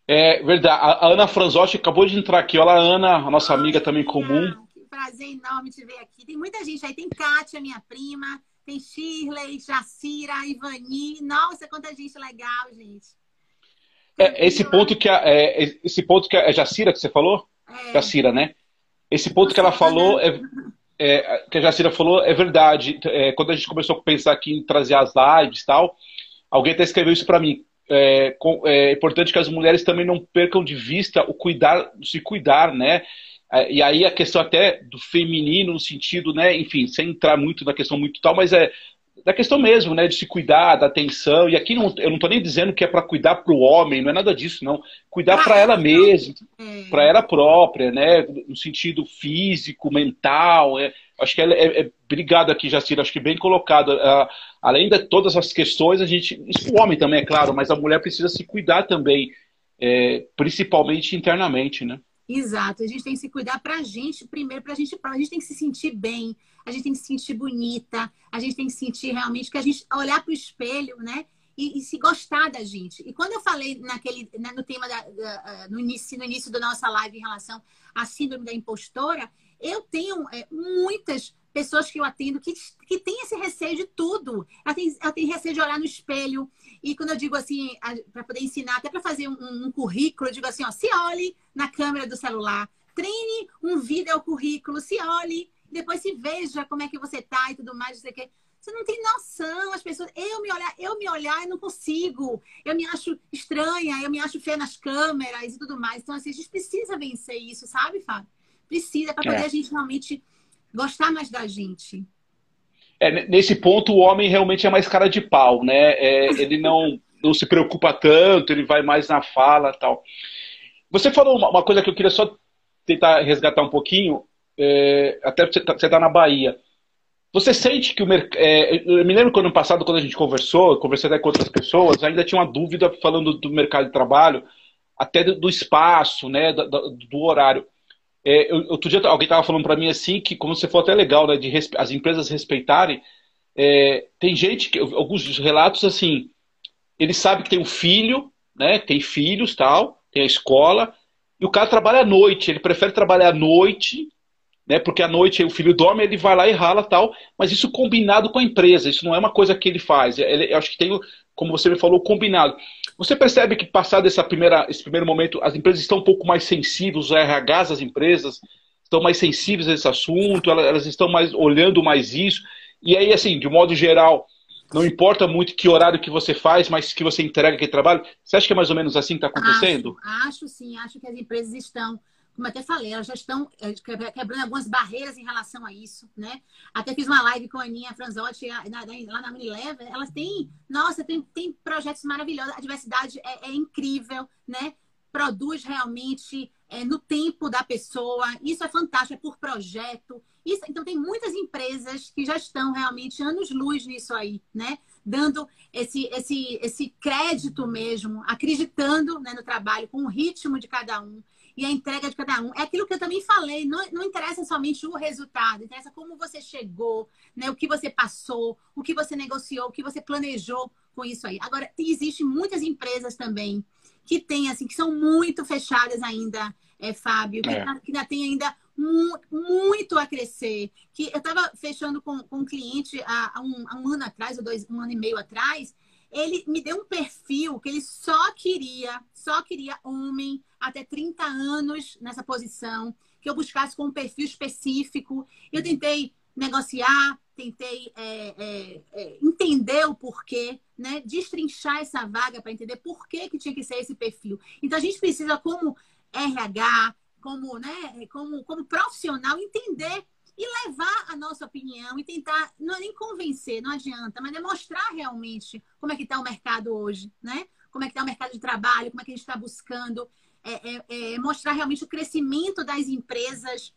É verdade. A Ana Franzotti acabou de entrar aqui. Olha a Ana, a nossa amiga também comum.
Prazer enorme te ver aqui. Tem muita gente aí. Tem Kátia, minha prima. Tem Shirley, Jacira, Ivani. Nossa, quanta gente legal, gente.
É, esse ponto que a, é, esse ponto que a, é Jacira que você falou? É. Jacira, né? Esse ponto que ela falou é, é, que a Jacira falou é verdade. É, quando a gente começou a pensar aqui em trazer as lives e tal, alguém até escreveu isso para mim. É, é, importante que as mulheres também não percam de vista o cuidar, se cuidar, né? É, e aí a questão até do feminino no sentido, né? Enfim, sem entrar muito na questão muito tal, mas é da questão mesmo, né, de se cuidar, da atenção. E aqui não, eu não estou nem dizendo que é para cuidar para o homem, não é nada disso, não. Cuidar para ela mesma, é. para ela própria, né, no sentido físico, mental. É, acho que ela é, é, obrigado aqui, Jacira, acho que bem colocado. Uh, além de todas as questões, a gente, isso o homem também é claro, mas a mulher precisa se cuidar também, é, principalmente internamente, né?
Exato, a gente tem que se cuidar para a gente, primeiro para a gente, a gente tem que se sentir bem, a gente tem que se sentir bonita, a gente tem que sentir realmente que a gente olhar para o espelho, né? E, e, se gostar da gente. E quando eu falei naquele, né, no tema da, da, no, início, no início da nossa live em relação à síndrome da impostora, eu tenho é, muitas pessoas que eu atendo que, que têm esse receio de tudo. Ela tem, ela tem receio de olhar no espelho. E quando eu digo assim, para poder ensinar, até para fazer um, um, currículo, eu digo assim, ó, se olhe na câmera do celular, treine um vídeo ao currículo, se olhe, depois se veja como é que você tá e tudo mais, não sei o quê. Você não tem noção, as pessoas. Eu me olhar, eu me olhar, eu não consigo. Eu me acho estranha, eu me acho feia nas câmeras e tudo mais. Então, assim, a gente precisa vencer isso, sabe, Fábio? Precisa, para poder é. a gente realmente gostar mais da gente.
É, nesse ponto, o homem realmente é mais cara de pau, né? É, (laughs) ele não, não se preocupa tanto, ele vai mais na fala tal. Você falou uma, coisa que eu queria só tentar resgatar um pouquinho, é, até você está tá na Bahia. Você sente que o mercado. É, eu me lembro que ano passado, quando a gente conversou, conversei até com outras pessoas, ainda tinha uma dúvida falando do mercado de trabalho, até do, do espaço, né, do, do horário. É, eu, outro dia alguém estava falando para mim assim, que como você falou até legal, né, de as empresas respeitarem. É, tem gente, que alguns relatos assim, ele sabe que tem um filho, né, tem filhos tal, tem a escola, e o cara trabalha à noite, ele prefere trabalhar à noite né? Porque à noite o filho dorme, ele vai lá e rala tal, mas isso combinado com a empresa, isso não é uma coisa que ele faz. Ele, eu acho que tem, como você me falou, combinado. Você percebe que passado essa primeira, esse primeiro momento, as empresas estão um pouco mais sensíveis, os RHs das empresas estão mais sensíveis a esse assunto, elas, estão mais olhando mais isso. E aí, assim, de modo geral, não importa muito que horário que você faz, mas que você entrega aquele trabalho. Você acha que é mais ou menos assim que está acontecendo?
Acho, acho sim, acho que as empresas estão como até falei, elas já estão eh, quebrando algumas barreiras em relação a isso, né? Até fiz uma live com a Aninha Franzotti lá na Unilever. Elas têm, nossa, tem, tem projetos maravilhosos. A diversidade é, é incrível, né? Produz realmente é, no tempo da pessoa. Isso é fantástico, é por projeto. Isso, então, tem muitas empresas que já estão realmente anos-luz nisso aí, né? Dando esse, esse, esse crédito mesmo, acreditando né, no trabalho, com o ritmo de cada um e a entrega de cada um. É aquilo que eu também falei, não, não interessa somente o resultado, interessa como você chegou, né? o que você passou, o que você negociou, o que você planejou com isso aí. Agora, existem muitas empresas também que têm, assim, que são muito fechadas ainda, é, Fábio, que, é. Tá, que ainda tem ainda muito a crescer. Que eu estava fechando com, com um cliente há, há, um, há um ano atrás, ou dois, um ano e meio atrás, ele me deu um perfil que ele só queria, só queria homem até 30 anos nessa posição, que eu buscasse com um perfil específico. Eu tentei negociar, tentei é, é, é, entender o porquê, né? destrinchar essa vaga para entender por que, que tinha que ser esse perfil. Então a gente precisa, como RH, como, né, como, como profissional, entender e levar a nossa opinião e tentar, não é nem convencer, não adianta, mas demonstrar realmente como é que está o mercado hoje, né? Como é que está o mercado de trabalho, como é que a gente está buscando é, é, é, mostrar realmente o crescimento das empresas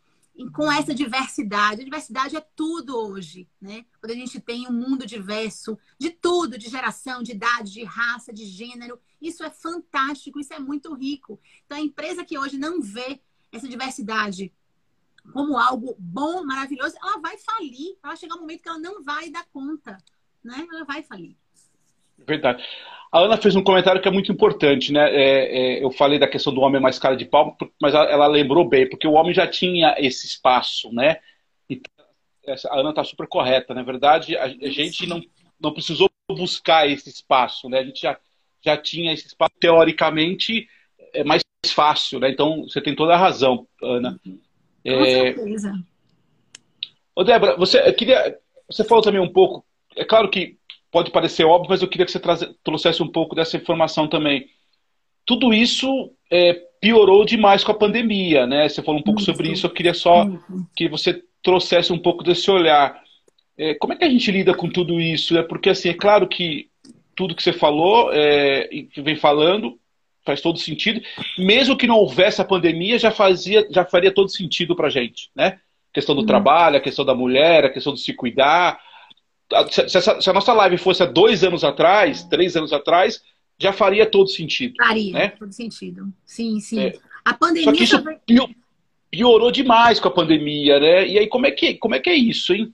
com essa diversidade. A diversidade é tudo hoje, né? Quando a gente tem um mundo diverso de tudo, de geração, de idade, de raça, de gênero, isso é fantástico, isso é muito rico. Então, a empresa que hoje não vê essa diversidade como algo bom, maravilhoso, ela vai falir. Ela chegar um momento que ela não vai dar conta, né? Ela vai falir.
Verdade. A Ana fez um comentário que é muito importante, né? É, é, eu falei da questão do homem mais cara de pau, mas ela, ela lembrou bem, porque o homem já tinha esse espaço, né? E a Ana está super correta. Na verdade, a, a gente não, não precisou buscar esse espaço, né? A gente já, já tinha esse espaço, teoricamente, é mais fácil, né? Então, você tem toda a razão, Ana.
Uhum. Com é... certeza.
Ô, Débora, você, queria, você falou também um pouco, é claro que pode parecer óbvio, mas eu queria que você trouxesse um pouco dessa informação também. Tudo isso é, piorou demais com a pandemia, né? Você falou um pouco isso. sobre isso, eu queria só que você trouxesse um pouco desse olhar. É, como é que a gente lida com tudo isso? É porque, assim, é claro que tudo que você falou é, e que vem falando faz todo sentido. Mesmo que não houvesse a pandemia, já fazia, já faria todo sentido para gente, né? A questão do uhum. trabalho, a questão da mulher, a questão de se cuidar. Se, se, se, a nossa live fosse há dois anos atrás, três anos atrás, já faria todo sentido.
Faria
né?
todo sentido. Sim, sim. É. A pandemia.
Só que isso também... piorou demais com a pandemia, né? E aí, como é que, como é, que é isso, hein?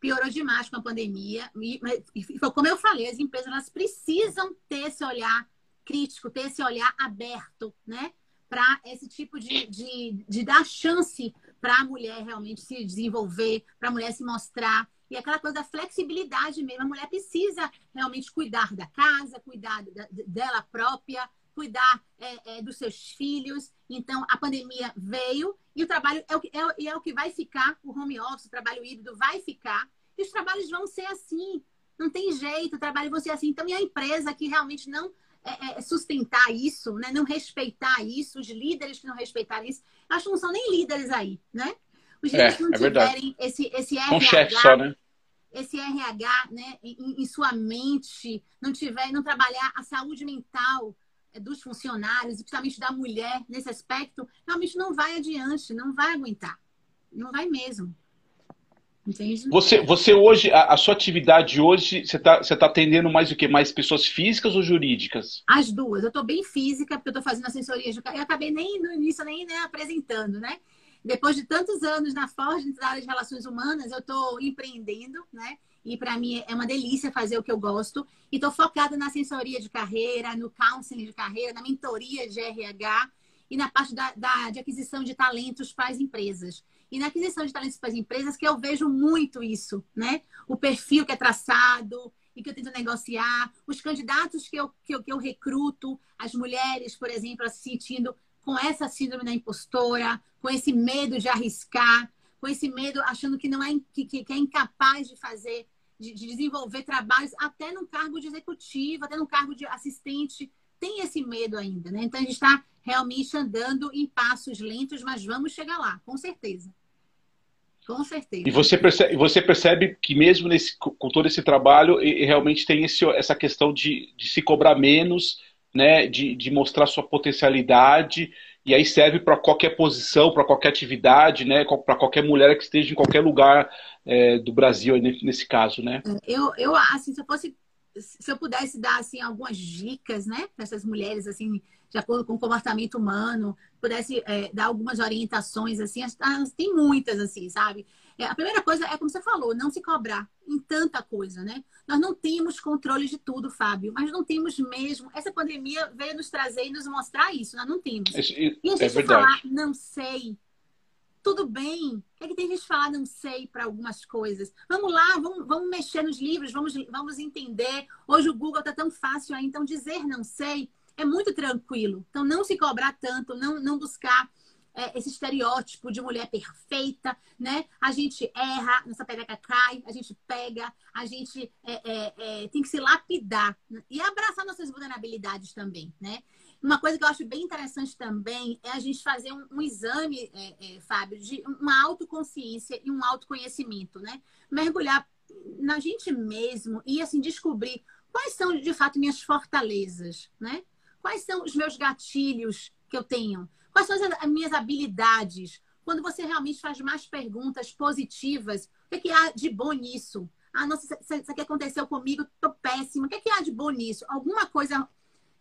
Piorou demais com a pandemia. E, como eu falei, as empresas elas precisam ter esse olhar crítico, ter esse olhar aberto, né? para esse tipo de, de, de dar chance para a mulher realmente se desenvolver, para a mulher se mostrar. E aquela coisa da flexibilidade mesmo. A mulher precisa realmente cuidar da casa, cuidar da, dela própria, cuidar é, é, dos seus filhos. Então, a pandemia veio e o trabalho é o, é, é o que vai ficar, o home office, o trabalho híbrido vai ficar. E os trabalhos vão ser assim. Não tem jeito, o trabalho vai ser assim. Então, e a empresa que realmente não é, é, sustentar isso, né? não respeitar isso, os líderes que não respeitarem isso, acho que não são nem líderes aí, né? Os líderes que não
é tiverem
esse, esse RH,
chefe só, né?
esse RH né, em, em, sua mente, não tiver, não trabalhar a saúde mental é, dos funcionários, principalmente da mulher nesse aspecto, realmente não vai adiante, não vai aguentar. Não vai mesmo.
Você, você hoje, a, a sua atividade hoje, você está você tá atendendo mais o que? Mais pessoas físicas ou jurídicas?
As duas. Eu estou bem física, porque eu estou fazendo assessoria. Eu acabei nem no início nem né, apresentando, né? Depois de tantos anos na Ford, na área de relações humanas, eu estou empreendendo, né? E para mim é uma delícia fazer o que eu gosto. E estou focada na assessoria de carreira, no counseling de carreira, na mentoria de RH e na parte da, da de aquisição de talentos para as empresas. E na aquisição de talentos para as empresas, que eu vejo muito isso, né? O perfil que é traçado e que eu tento negociar, os candidatos que eu, que eu, que eu recruto, as mulheres, por exemplo, se sentindo com essa síndrome da impostora, com esse medo de arriscar, com esse medo achando que não é que, que é incapaz de fazer, de, de, desenvolver trabalhos até no cargo de executivo, até no cargo de assistente, tem esse medo ainda, né? Então a gente está realmente andando em passos lentos, mas vamos chegar lá, com certeza. Com certeza.
E você percebe, você percebe que mesmo nesse, com todo esse trabalho, realmente tem esse, essa questão de, de se cobrar menos, né, de, de mostrar sua potencialidade, e aí serve para qualquer posição, para qualquer atividade, né, para qualquer mulher que esteja em qualquer lugar é, do Brasil, nesse caso, né?
Eu, eu, assim, se eu fosse, se eu pudesse dar, assim, algumas dicas, né, para essas mulheres, assim, de acordo com o comportamento humano, pudesse é, dar algumas orientações, assim, tem muitas, assim, sabe? É, a primeira coisa é, como você falou, não se cobrar em tanta coisa, né? Nós não temos controle de tudo, Fábio, mas não temos mesmo. Essa pandemia veio nos trazer e nos mostrar isso, nós não temos.
É, e a
gente
é
falar, não sei, tudo bem. O que, é que tem gente falar não sei para algumas coisas? Vamos lá, vamos, vamos mexer nos livros, vamos, vamos entender. Hoje o Google está tão fácil aí, então dizer não sei é muito tranquilo. Então, não se cobrar tanto, não, não buscar é, esse estereótipo de mulher perfeita, né? A gente erra, nossa pereca cai, a gente pega, a gente é, é, é, tem que se lapidar né? e abraçar nossas vulnerabilidades também, né? Uma coisa que eu acho bem interessante também é a gente fazer um, um exame, é, é, Fábio, de uma autoconsciência e um autoconhecimento, né? Mergulhar na gente mesmo e assim descobrir quais são de fato minhas fortalezas, né? Quais são os meus gatilhos que eu tenho? Quais são as minhas habilidades? Quando você realmente faz mais perguntas positivas, o que, é que há de bom nisso? Ah, nossa, isso aqui aconteceu comigo, tô péssima. O que, é que há de bom nisso? Alguma coisa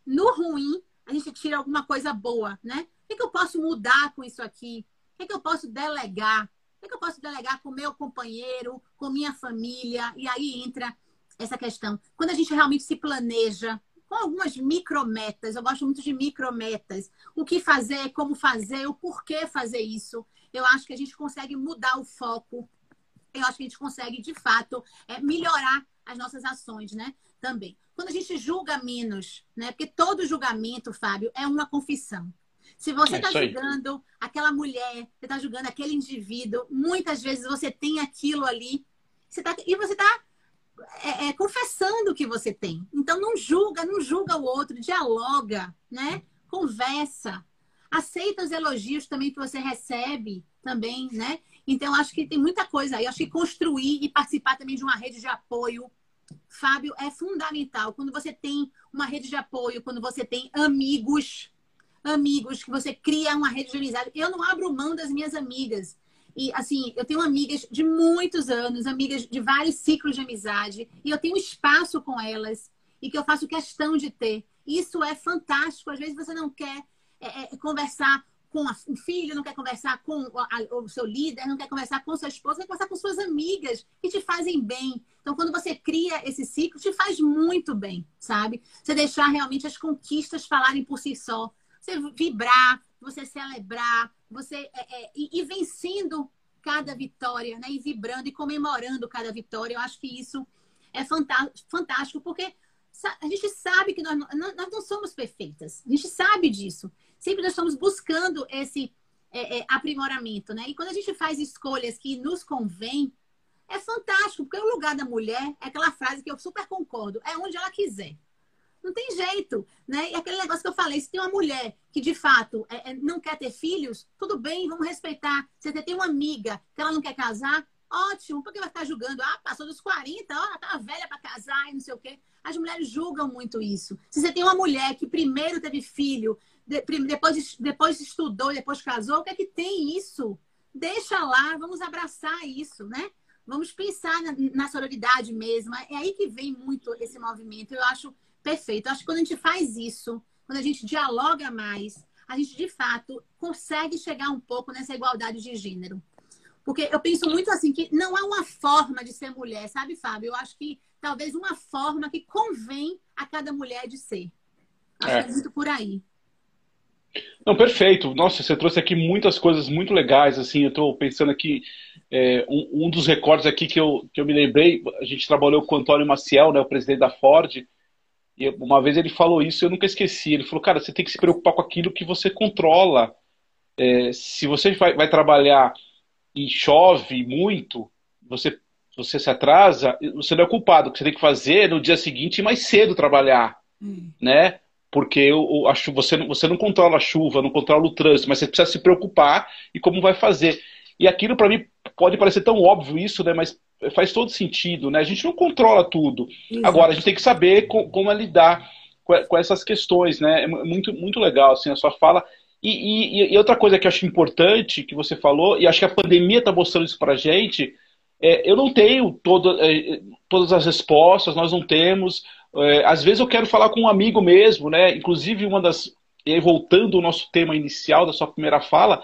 no ruim, a gente tira alguma coisa boa, né? O que, é que eu posso mudar com isso aqui? O que, é que eu posso delegar? O que, é que eu posso delegar com meu companheiro, com minha família? E aí entra essa questão. Quando a gente realmente se planeja, com algumas micrometas. Eu gosto muito de micrometas. O que fazer, como fazer, o porquê fazer isso. Eu acho que a gente consegue mudar o foco. Eu acho que a gente consegue, de fato, é, melhorar as nossas ações, né? Também. Quando a gente julga menos, né? Porque todo julgamento, Fábio, é uma confissão. Se você está é julgando aquela mulher, você está julgando aquele indivíduo, muitas vezes você tem aquilo ali, você tá, e você está é, é, confessando o que você tem. Então não julga, não julga o outro, dialoga, né? Conversa. Aceita os elogios também que você recebe também, né? Então acho que tem muita coisa aí. Acho que construir e participar também de uma rede de apoio, Fábio, é fundamental. Quando você tem uma rede de apoio, quando você tem amigos, amigos que você cria uma rede de amizade. Eu não abro mão das minhas amigas. E, assim, eu tenho amigas de muitos anos, amigas de vários ciclos de amizade, e eu tenho espaço com elas, e que eu faço questão de ter. Isso é fantástico. Às vezes você não quer é, é, conversar com o filho, não quer conversar com a, o, seu líder, não quer conversar com sua esposa, quer conversar com suas amigas que te fazem bem. Então, quando você cria esse ciclo, te faz muito bem, sabe? Você deixar realmente as conquistas falarem por si só. Você vibrar, você celebrar, você é, é, e, e vencendo cada vitória, né? E vibrando e comemorando cada vitória. Eu acho que isso é fantástico, porque a gente sabe que nós, nós não somos perfeitas. A gente sabe disso. Sempre nós estamos buscando esse é, é, aprimoramento, né? E quando a gente faz escolhas que nos convém, é fantástico, porque o lugar da mulher é aquela frase que eu super concordo, é onde ela quiser. Não tem jeito, né? E aquele negócio que eu falei, se tem uma mulher que de fato é, é, não quer ter filhos, tudo bem, vamos respeitar. Se você tem uma amiga que ela não quer casar, ótimo, porque vai ficar julgando, ah, passou dos 40, ó, ela tá velha para casar e não sei o quê. As mulheres julgam muito isso. Se você tem uma mulher que primeiro teve filho, depois, depois estudou, depois casou, o que é que tem isso? Deixa lá, vamos abraçar isso, né? Vamos pensar na, na sororidade mesmo. É aí que vem muito esse movimento. Eu acho perfeito. Acho que quando a gente faz isso, quando a gente dialoga mais, a gente de fato consegue chegar um pouco nessa igualdade de gênero. Porque eu penso muito assim que não há uma forma de ser mulher, sabe, Fábio? Eu acho que talvez uma forma que convém a cada mulher de ser. Acho é. que é muito por aí.
Não, perfeito. Nossa, você trouxe aqui muitas coisas muito legais, assim, eu estou pensando aqui, é, um, um, dos recordes aqui que eu, que eu me lembrei, a gente trabalhou com o Antônio Maciel, né, o presidente da Ford, e uma vez ele falou isso, eu nunca esqueci, ele falou, cara, você tem que se preocupar com aquilo que você controla. É, se você vai, vai trabalhar e chove muito, você, você se atrasa, você não é culpado, o que você tem que fazer no dia seguinte mais cedo trabalhar, hum. né? porque o, a chuva, você, não, você não controla a chuva, não controla o trânsito, mas você precisa se preocupar e como vai fazer. E aquilo, para mim, pode parecer tão óbvio isso, né? Mas faz todo sentido, né? A gente não controla tudo. Exato. Agora, a gente tem que saber com, como lidar com, com, essas questões, né? É muito, muito legal, assim, a sua fala. E, e, e, outra coisa que eu acho importante, que você falou, e acho que a pandemia está mostrando isso para a gente, é, eu não tenho todo, é, todas as respostas, nós não temos, é, às vezes eu quero falar com um amigo mesmo, né? Inclusive, uma das. E voltando ao nosso tema inicial da sua primeira fala,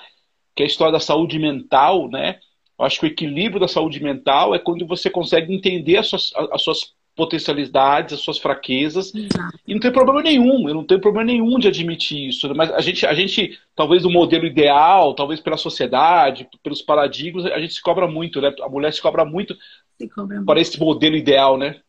que é a história da saúde mental, né? Eu acho que o equilíbrio da saúde mental é quando você consegue entender as suas, as suas potencialidades, as suas fraquezas, Exato. e não tem problema nenhum, eu não tenho problema nenhum de admitir isso, né? mas a gente, a gente, talvez o modelo ideal, talvez pela sociedade, pelos paradigmas, a gente se cobra muito, né? A mulher se cobra muito se cobra para muito. esse modelo ideal, né?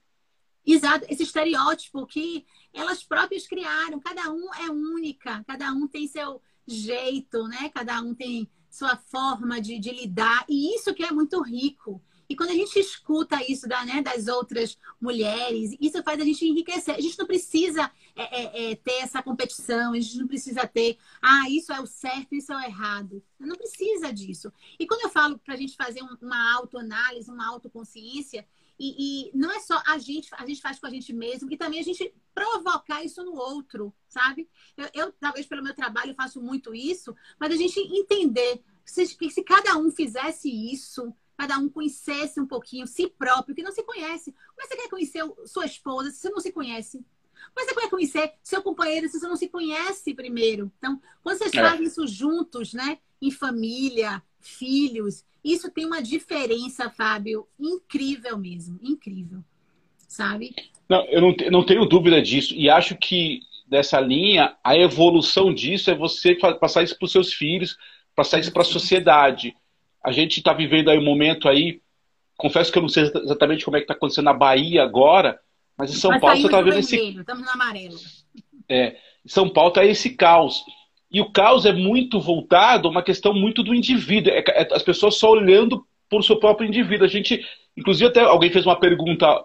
Exato, esse estereótipo que elas próprias criaram. Cada um é única, cada um tem seu jeito, né? Cada um tem sua forma de, de lidar. E isso que é muito rico. E quando a gente escuta isso da, né, das outras mulheres, isso faz a gente enriquecer. A gente não precisa é, é, é, ter essa competição, a gente não precisa ter, ah, isso é o certo, isso é o errado. Não precisa disso. E quando eu falo para a gente fazer uma autoanálise, uma autoconsciência, e, e, não é só a gente, a gente faz com a gente mesmo, e também a gente provocar isso no outro, sabe? Eu, eu talvez pelo meu trabalho, faço muito isso, mas a gente entender se, se cada um fizesse isso, cada um conhecesse um pouquinho si próprio, que não se conhece. Como é que você quer conhecer sua esposa se você não se conhece? Como é que você quer conhecer seu companheiro se você não se conhece primeiro? Então, quando vocês é. fazem isso juntos, né? Em família, filhos, isso tem uma diferença, Fábio, incrível mesmo, incrível. Sabe?
Não, eu não, não tenho dúvida disso. E acho que dessa linha, a evolução disso é você passar isso para os seus filhos, passar isso para a sociedade. A gente está vivendo aí um momento aí, confesso que eu não sei exatamente como é que está acontecendo na Bahia agora, mas em São mas Paulo você está vendo esse.
Estamos no amarelo.
É, em São Paulo está esse caos. E o caos é muito voltado a uma questão muito do indivíduo. É, é, as pessoas só olhando por seu próprio indivíduo. A gente, inclusive, até alguém fez uma pergunta,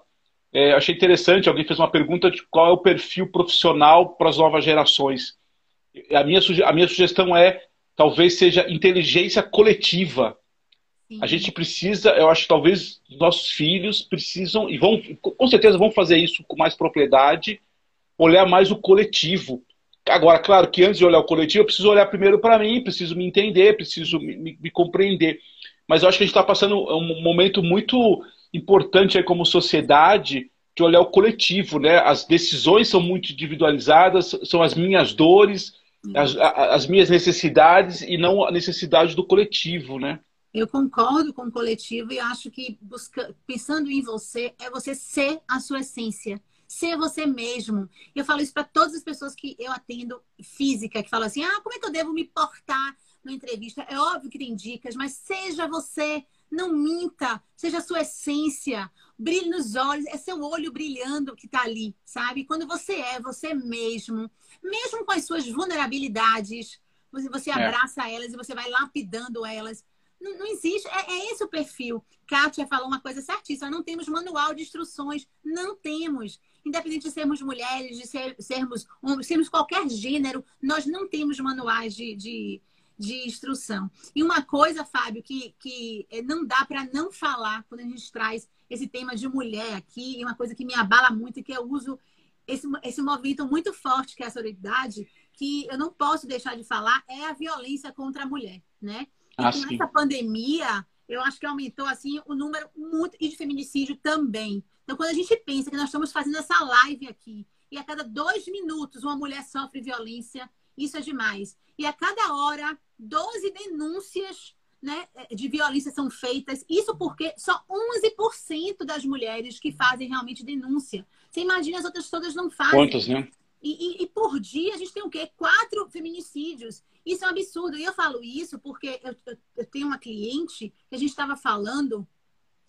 é, achei interessante, alguém fez uma pergunta de qual é o perfil profissional para as novas gerações. A minha, a minha sugestão é, talvez seja inteligência coletiva. Sim. A gente precisa, eu acho que talvez nossos filhos precisam, e vão, com certeza vão fazer isso com mais propriedade, olhar mais o coletivo Agora, claro que antes de olhar o coletivo, eu preciso olhar primeiro para mim, preciso me entender, preciso me, me, me compreender. Mas eu acho que a gente está passando um momento muito importante aí como sociedade de olhar o coletivo, né? As decisões são muito individualizadas, são as minhas dores, as, as minhas necessidades e não a necessidade do coletivo, né?
Eu concordo com o coletivo e acho que busca, pensando em você é você ser a sua essência Ser você mesmo. Eu falo isso para todas as pessoas que eu atendo física, que falam assim: ah, como é que eu devo me portar numa entrevista? É óbvio que tem dicas, mas seja você. Não minta, seja a sua essência, brilhe nos olhos, é seu olho brilhando que está ali, sabe? Quando você é você mesmo, mesmo com as suas vulnerabilidades, você é. abraça é. elas e você vai lapidando elas. Não, não existe. É, é, esse o perfil. Kátia falou uma coisa certíssima. Não temos manual de instruções. Não temos. Independente de sermos mulheres, de ser, sermos homens, sermos qualquer gênero, nós não temos manuais de, de, de instrução. E uma coisa, Fábio, que, que é, não dá para não falar quando a gente traz esse tema de mulher aqui, e uma coisa que me abala muito e que eu uso esse, esse movimento muito forte que é a solidariedade, que eu não posso deixar de falar, é a violência contra a mulher, né? Ah, com essa pandemia, eu acho que aumentou assim o número muito e de feminicídio também. Então, quando a gente pensa que nós estamos fazendo essa live aqui e a cada dois minutos uma mulher sofre violência, isso é demais. E a cada hora, 12 denúncias né, de violência são feitas. Isso porque só 11% das mulheres que fazem realmente denúncia. Você imagina as outras todas não fazem.
Quantas, né?
E, e, e, por dia a gente tem o quê? Quatro feminicídios. Isso é um absurdo. E eu falo isso porque eu, eu, eu tenho uma cliente que a gente estava falando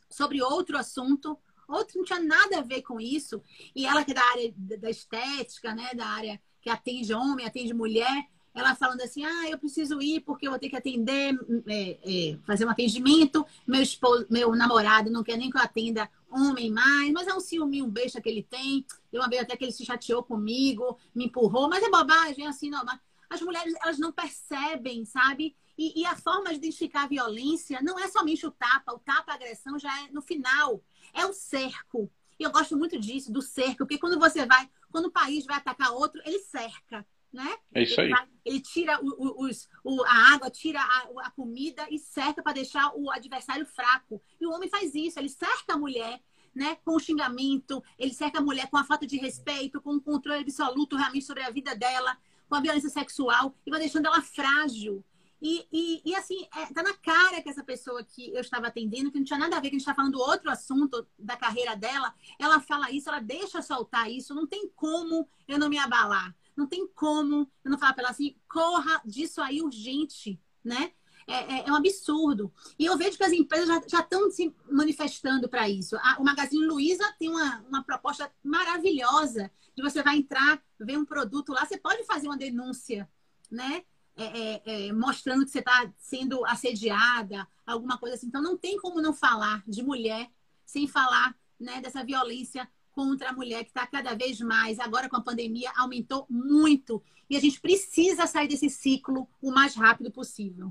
sobre outro assunto, outro não tinha nada a ver com isso. E ela que é da área da estética, né? Da área que atende homem, atende mulher, ela falando assim, ah, eu preciso ir porque eu vou ter que atender, é, é, fazer um atendimento, meu esposo, meu namorado não quer nem que eu atenda homem mais, mas é um ciúme, um beijo que ele tem. Eu uma vez até que ele se chateou comigo, me empurrou, mas é bobagem, é assim, não. As mulheres, elas não percebem, sabe? E, e, a forma de identificar a violência não é somente o tapa, o tapa, a agressão já é no final, é o cerco. E eu gosto muito disso, do cerco, porque quando você vai, quando o país vai atacar outro, ele cerca né?
É isso aí.
Ele, tira o, os, o, a água, tira a, a comida e cerca para deixar o adversário fraco. E o homem faz isso, ele cerca a mulher. Né, com o xingamento, ele cerca a mulher com a falta de respeito, com o controle absoluto realmente sobre a vida dela, com a violência sexual, e vai deixando ela frágil. E, e, e assim, é, tá na cara que essa pessoa que eu estava atendendo, que não tinha nada a ver, que a gente está falando outro assunto da carreira dela, ela fala isso, ela deixa soltar isso, não tem como eu não me abalar. Não tem como eu não falar para ela assim, corra disso aí urgente, né? É, é, é, um absurdo. E eu vejo que as empresas já estão se manifestando para isso. A, o Magazine Luiza tem uma, uma proposta maravilhosa de você vai entrar, ver um produto lá, você pode fazer uma denúncia, né? É, é, é mostrando que você está sendo assediada, alguma coisa assim. Então, não tem como não falar de mulher sem falar né, dessa violência contra a mulher, que está cada vez mais, agora com a pandemia, aumentou muito. E a gente precisa sair desse ciclo o mais rápido possível.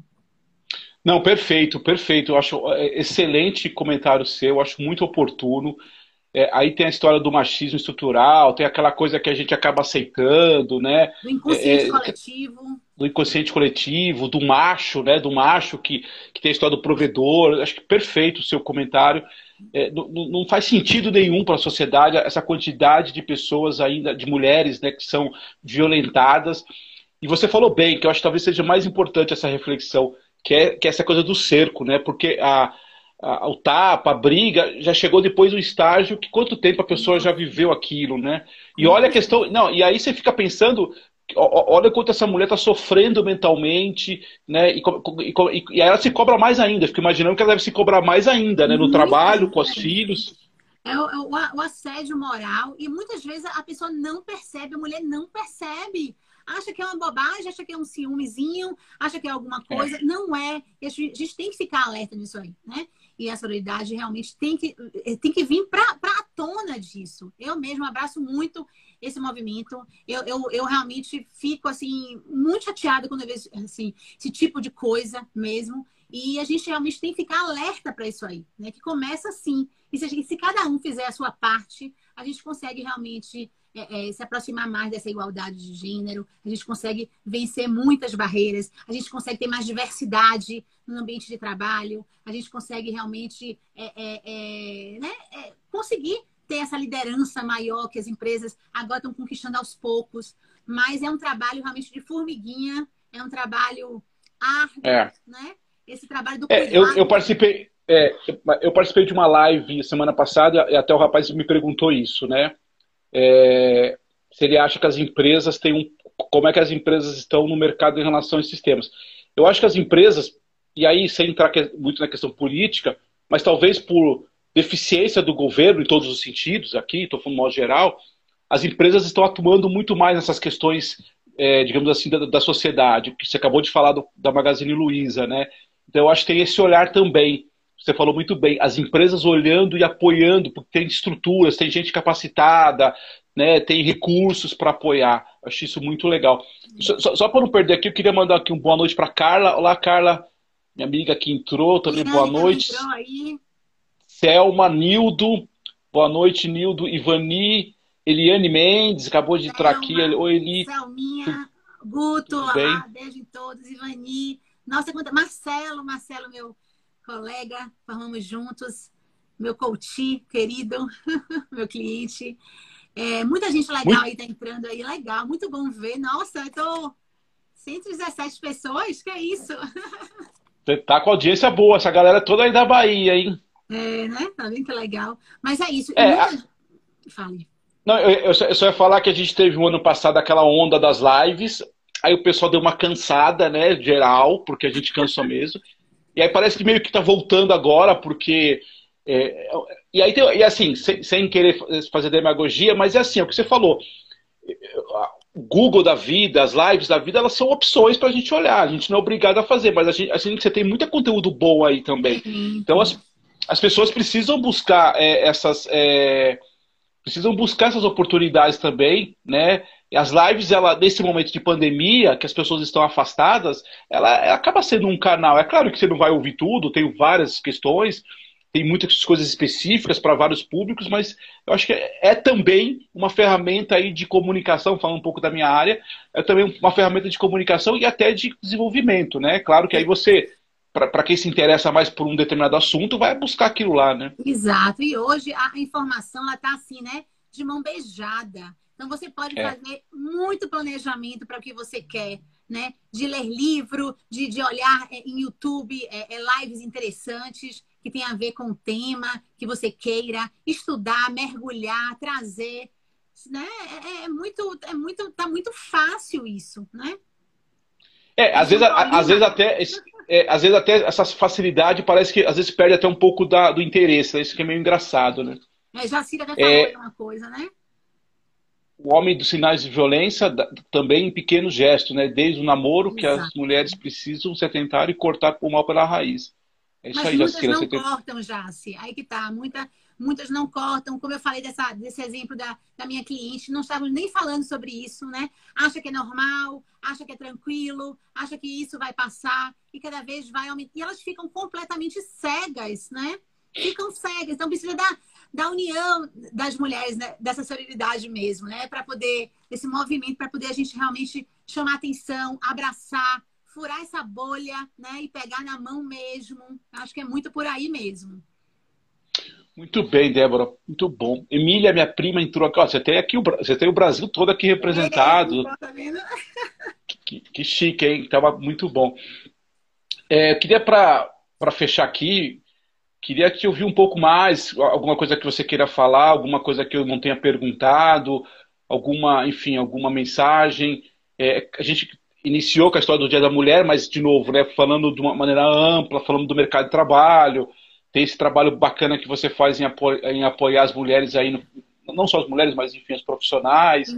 Não, perfeito, perfeito. Eu acho é, excelente comentário seu, eu acho muito oportuno. É, aí tem a história do machismo estrutural, tem aquela coisa que a gente acaba aceitando, né?
Do inconsciente é, coletivo.
Do inconsciente coletivo, do macho, né? Do macho que, que tem a história do provedor. Acho que perfeito o seu comentário é, não, não, faz sentido nenhum para a sociedade essa quantidade de pessoas ainda, de mulheres, né, que são violentadas. E você falou bem, que eu acho que talvez seja mais importante essa reflexão, que é, que é essa coisa do cerco, né? Porque a, a, o tapa, a briga, já chegou depois do estágio que quanto tempo a pessoa já viveu aquilo, né? E olha a questão. Não, e aí você fica pensando olha quanto essa mulher está sofrendo mentalmente, né? E, e, e, ela se cobra mais ainda. Fico imaginando que ela deve se cobrar mais ainda, né? No Muito trabalho, com os filhos.
É o, é o, assédio moral. E muitas vezes a pessoa não percebe, a mulher não percebe. Acha que é uma bobagem, acha que é um ciúmezinho, acha que é alguma é. coisa. É. Não é. A gente tem que ficar alerta nisso aí, né? E a sororidade realmente tem que, tem que vir para a tona disso. Eu mesmo abraço muito esse movimento. Eu, eu, eu realmente fico, assim, muito chateada quando eu vejo, assim, esse tipo de coisa mesmo. E a gente realmente tem que ficar alerta para isso aí, né? Que começa assim. E se, se, cada um fizer a sua parte, a gente consegue realmente é, é, se aproximar mais dessa igualdade de gênero, a gente consegue vencer muitas barreiras, a gente consegue ter mais diversidade no ambiente de trabalho, a gente consegue realmente é, é, é né? É, conseguir ter essa liderança maior que as empresas agora estão conquistando aos poucos. Mas é um trabalho realmente de formiguinha, é um trabalho árduo, é. né? Esse trabalho do
é, eu, eu, participei, é, eu participei de uma live semana passada e até o rapaz me perguntou isso, né? é, se ele acha que as empresas têm um. Como é que as empresas estão no mercado em relação a esses sistemas. Eu acho que as empresas, e aí sem entrar muito na questão política, mas talvez por deficiência do governo em todos os sentidos, aqui, estou falando de modo geral, as empresas estão atuando muito mais nessas questões, é, digamos assim, da, da, sociedade, que você acabou de falar do, da Magazine Luiza, né? Então eu acho que tem esse olhar também. Você falou muito bem, as empresas olhando e apoiando, porque tem estruturas, tem gente capacitada, né, tem recursos para apoiar. Acho isso muito legal. Só, só, só para não perder aqui, eu queria mandar aqui uma boa noite para Carla. Olá, Carla, minha amiga que entrou também, boa noite. Selma, Nildo, boa noite, Nildo, Ivani, Eliane Mendes, acabou de entrar aqui. Oi, Eli.
Selminha, Guto, bem? beijo em todos, Ivani. Nossa, Marcelo, Marcelo, meu colega, formamos juntos, meu coach querido, (laughs) meu cliente. É, muita gente legal muito... aí tá entrando aí, legal, muito bom ver. Nossa, eu tô 117 pessoas, que é isso? (laughs)
Você tá com audiência boa, essa galera toda aí da Bahia, hein?
É, né? Tá vendo que legal. Mas é isso. É, muita... a...
Fale. Não, eu, eu, só, ia falar que a gente teve um ano passado aquela onda das lives, aí o pessoal deu uma cansada, né, geral, porque a gente cansou mesmo. E aí parece que meio que tá voltando agora, porque é, e aí tem, e assim, sem, sem, querer fazer demagogia, mas é assim, é o que você falou. O Google da vida, as lives da vida, elas são opções para a gente olhar. A gente não é obrigado a fazer, mas a gente, a gente você tem muito conteúdo bom aí também. Então as, as pessoas precisam buscar é, essas. É, precisam buscar essas oportunidades também, né? E as lives, ela, nesse momento de pandemia, que as pessoas estão afastadas, ela, ela acaba sendo um canal. É claro que você não vai ouvir tudo, tem várias questões, tem muitas coisas específicas para vários públicos, mas eu acho que é, é, também uma ferramenta aí de comunicação, falando um pouco da minha área, é também uma ferramenta de comunicação e até de desenvolvimento, né? Claro que aí você, para quem se interessa mais por um determinado assunto, vai buscar aquilo lá, né?
Exato. E hoje a informação ela tá assim, né? De mão beijada. Então você pode é. fazer muito planejamento para o que você quer. Né? De ler livro, de, de olhar é, em YouTube é, é, lives interessantes que tem a ver com o tema que você queira estudar, mergulhar, trazer, né? É, é muito, é muito, tá muito fácil isso, né?
É, às vezes, às vezes até, é, às vezes até essa facilidade parece que às vezes perde até um pouco da, do interesse, né? isso que é meio engraçado, né?
É, Jacira até falou é, uma coisa, né?
O homem dos sinais de violência também em pequenos gestos, né? Desde o namoro Exato. que as mulheres precisam se atentar e cortar o mal pela raiz.
É isso Mas aí, muitas não tem... cortam, Jace. Aí que tá. Muita, muitas não cortam. Como eu falei dessa, desse exemplo da, da minha cliente, não estavam nem falando sobre isso, né? Acha que é normal, acha que é tranquilo, acha que isso vai passar e cada vez vai aumentar. E elas ficam completamente cegas, né? Ficam cegas. Então precisa da, da união das mulheres, né? dessa solidariedade mesmo, né? Para poder, esse movimento, para poder a gente realmente chamar atenção, abraçar, furar essa bolha, né? E pegar na mão mesmo. Acho que é muito por aí mesmo.
Muito bem, Débora. Muito bom. Emília, minha prima, entrou aqui. Ó, você tem aqui o, você tem o Brasil todo aqui representado. Tá que, que, chique, hein? Tava muito bom. É, eu queria, para fechar aqui, queria te ouvir um pouco mais, alguma coisa que você queira falar, alguma coisa que eu não tenha perguntado, alguma, enfim, alguma mensagem. É, a gente iniciou com a história do Dia da Mulher, mas, de novo, né, falando de uma maneira ampla, falando do mercado de trabalho, tem esse trabalho bacana que você faz em, apo em apoiar as mulheres aí, no, não só as mulheres, mas, enfim, os profissionais,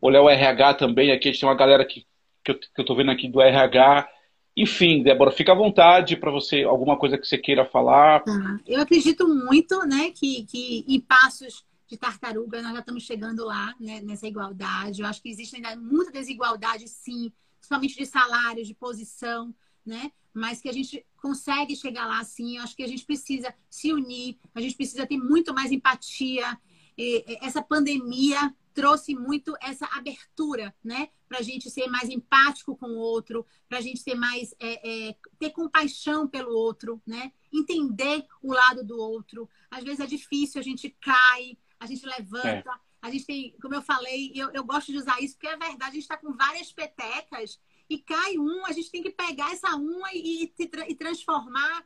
olhar o RH também, aqui a gente tem uma galera que, que, eu, que eu tô vendo aqui do RH, enfim, Débora, fica à vontade para você, alguma coisa que você queira falar.
Tá. Eu acredito muito, né, que, que em passos de tartaruga nós já estamos chegando lá, né, nessa igualdade. Eu acho que existe ainda muita desigualdade, sim, principalmente de salário, de posição, né? Mas que a gente consegue chegar lá sim. Eu acho que a gente precisa se unir, a gente precisa ter muito mais empatia. E essa pandemia trouxe muito essa abertura, né? Para a gente ser mais empático com o outro, para a gente ser mais é, é, ter compaixão pelo outro, né? Entender o lado do outro. Às vezes é difícil, a gente cai, a gente levanta, é. A gente tem, como eu falei, eu, eu gosto de usar isso porque é verdade, a gente está com várias petecas e cai um, a gente tem que pegar essa uma e, e, e transformar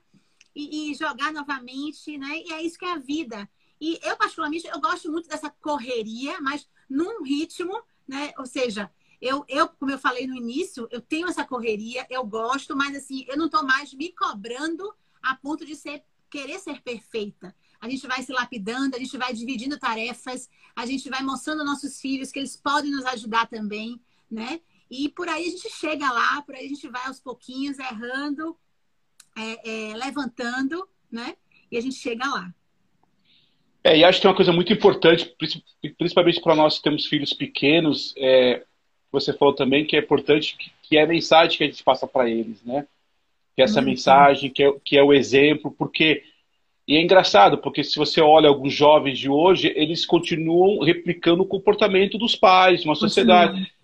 e, e, jogar novamente, né? E é isso que é a vida. E eu, particularmente, eu gosto muito dessa correria, mas num ritmo, né? Ou seja, eu, eu, como eu falei no início, eu tenho essa correria, eu gosto, mas assim, eu não estou mais me cobrando a ponto de ser, querer ser perfeita. A gente vai se lapidando, a gente vai dividindo tarefas, a gente vai mostrando aos nossos filhos que eles podem nos ajudar também, né? E por aí a gente chega lá, por aí a gente vai aos pouquinhos, errando, é, é, levantando, né? E a gente chega lá.
É, e acho que tem uma coisa muito importante, principalmente para nós que temos filhos pequenos, é, você falou também que é importante, que, que é a mensagem que a gente passa para eles, né? Que é essa uhum. mensagem, que é, que é o exemplo, porque... E é engraçado, porque se você olha alguns jovens de hoje, eles continuam replicando o comportamento dos pais, uma sociedade... É,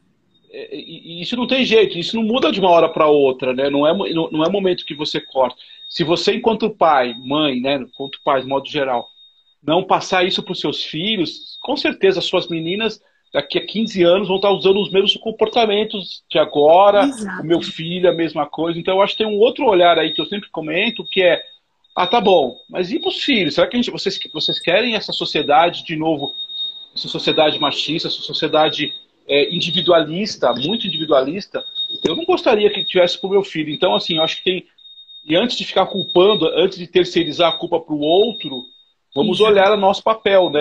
e isso não tem jeito, isso não muda de uma hora para outra, né? Não é, não é momento que você corta. Se você, enquanto pai, mãe, né, enquanto pai, de modo geral, não passar isso para os seus filhos, com certeza as suas meninas daqui a 15 anos vão estar usando os mesmos comportamentos de agora, Exato. o meu filho, a mesma coisa. Então eu acho que tem um outro olhar aí que eu sempre comento, que é, ah, tá bom, mas e para os filhos? Será que a gente, vocês, vocês querem essa sociedade, de novo, essa sociedade machista, essa sociedade é, individualista, muito individualista? Eu não gostaria que tivesse para o meu filho. Então, assim, eu acho que tem... E antes de ficar culpando, antes de terceirizar a culpa para o outro, Vamos olhar o nosso papel, né?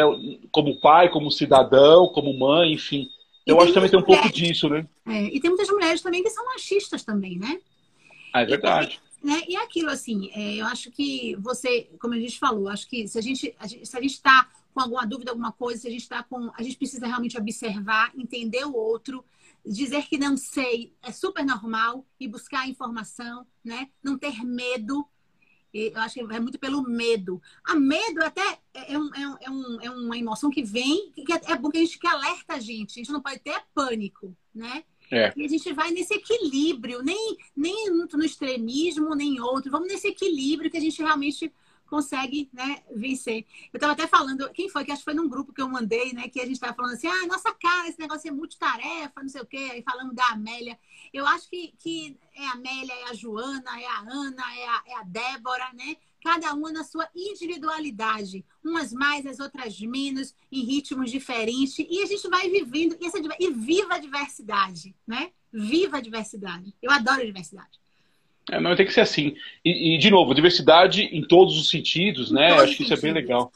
Como pai, como cidadão, como mãe, enfim. Eu acho que também tem um mulheres, pouco disso, né?
É, e tem muitas mulheres também que são machistas também, né?
Ah, é verdade.
E, né? e é aquilo, assim, é, eu acho que você, como a gente falou, acho que se a gente se a gente está com alguma dúvida, alguma coisa, se a gente está com. A gente precisa realmente observar, entender o outro, dizer que não sei é super normal e buscar informação, né? Não ter medo, eu acho que é muito pelo medo. A medo até é, é, um, é, um, é uma emoção que vem, que é, é bom que a gente que alerta a gente. A gente não pode ter pânico, né? É. E a gente vai nesse equilíbrio, nem, nem no extremismo, nem outro. Vamos nesse equilíbrio que a gente realmente consegue né, vencer. Eu estava até falando, quem foi? Que acho que foi num grupo que eu mandei, né? Que a gente estava falando assim, ah, nossa cara, esse negócio é multitarefa, não sei o quê, aí falando da Amélia. Eu acho que, que é a Amélia, é a Joana, é a Ana, é a, é a Débora, né? Cada uma na sua individualidade, umas mais, as outras menos, em ritmos diferentes, e a gente vai vivendo, e, essa, e viva a diversidade, né? Viva a diversidade. Eu adoro a diversidade.
É, não, tem que ser assim. E, e, de novo, diversidade em todos os sentidos, né? Acho que isso é bem legal.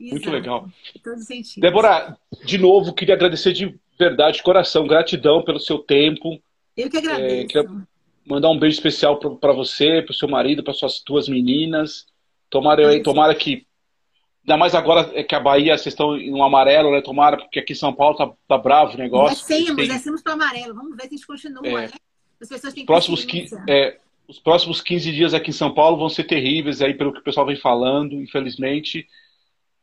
Exato. Muito legal. Em todos os sentidos. Débora, de novo, queria agradecer de verdade, de coração, gratidão pelo seu tempo.
Eu que agradeço. É,
queria mandar um beijo especial para você, para o seu marido, para suas duas meninas. Tomara, tomara que Ainda mais agora é que a Bahia, vocês estão no amarelo, né? Tomara, porque aqui em São Paulo tá, tá bravo o negócio.
Descemos, tem... descemos para o amarelo. Vamos ver se a gente continua, é. né?
As pessoas têm Próximos que, é, os próximos 15 dias aqui em São Paulo vão ser terríveis, aí pelo que o pessoal vem falando, infelizmente.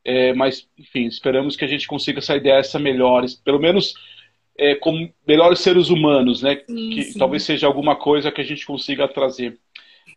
É, mas, enfim, esperamos que a gente consiga sair dessa melhores, pelo menos é, como melhores seres humanos, né? Sim, que sim. talvez seja alguma coisa que a gente consiga trazer.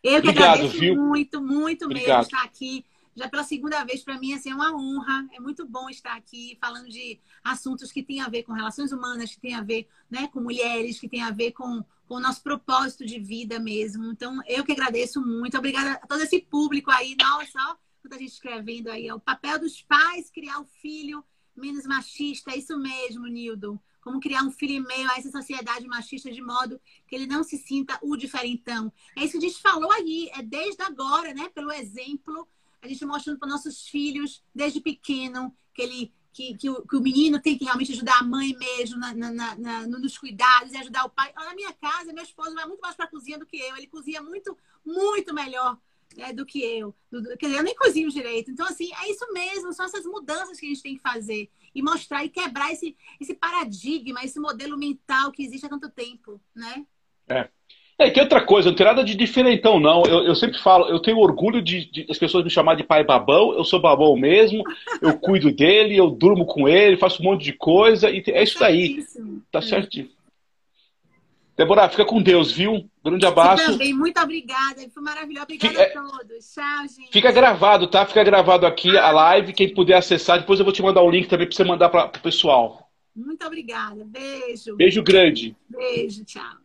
Eu Obrigado, viu? muito, muito Obrigado. mesmo estar aqui já pela segunda vez, para mim, assim, é uma honra. É muito bom estar aqui falando de assuntos que têm a ver com relações humanas, que têm a ver né, com mulheres, que têm a ver com, com o nosso propósito de vida mesmo. Então, eu que agradeço muito. Obrigada a todo esse público aí. Nossa, ó, muita gente escrevendo aí. É o papel dos pais criar o filho menos machista. É isso mesmo, Nildo. Como criar um filho meio a essa sociedade machista de modo que ele não se sinta o diferentão. É isso que a gente falou aí. É desde agora, né? Pelo exemplo a gente mostrando para nossos filhos, desde pequeno, que ele que, que, o, que, o, menino tem que realmente ajudar a mãe mesmo na, na, na, nos cuidados e ajudar o pai. Na minha casa, meu esposo vai muito mais para a cozinha do que eu. Ele cozinha muito, muito melhor né, do que eu. Do, quer dizer, eu nem cozinho direito. Então, assim, é isso mesmo. São essas mudanças que a gente tem que fazer. E mostrar e quebrar esse, esse paradigma, esse modelo mental que existe há tanto tempo, né?
É. É, tem outra coisa, não tem nada de diferentão, não. Eu, eu sempre falo, eu tenho orgulho de, de, as pessoas me chamar de pai babão, eu sou babão mesmo, eu cuido dele, eu durmo com ele, faço um monte de coisa, e é isso daí. Tá é. certinho. Débora, fica com Deus, viu? Grande abraço.
Você também, muito obrigada. Foi maravilhoso. Obrigada fica, a todos. Tchau, gente.
Fica gravado, tá? Fica gravado aqui a live. Quem puder acessar, depois eu vou te mandar o link também para você mandar para o pessoal.
Muito obrigada. Beijo.
Beijo grande.
Beijo, tchau.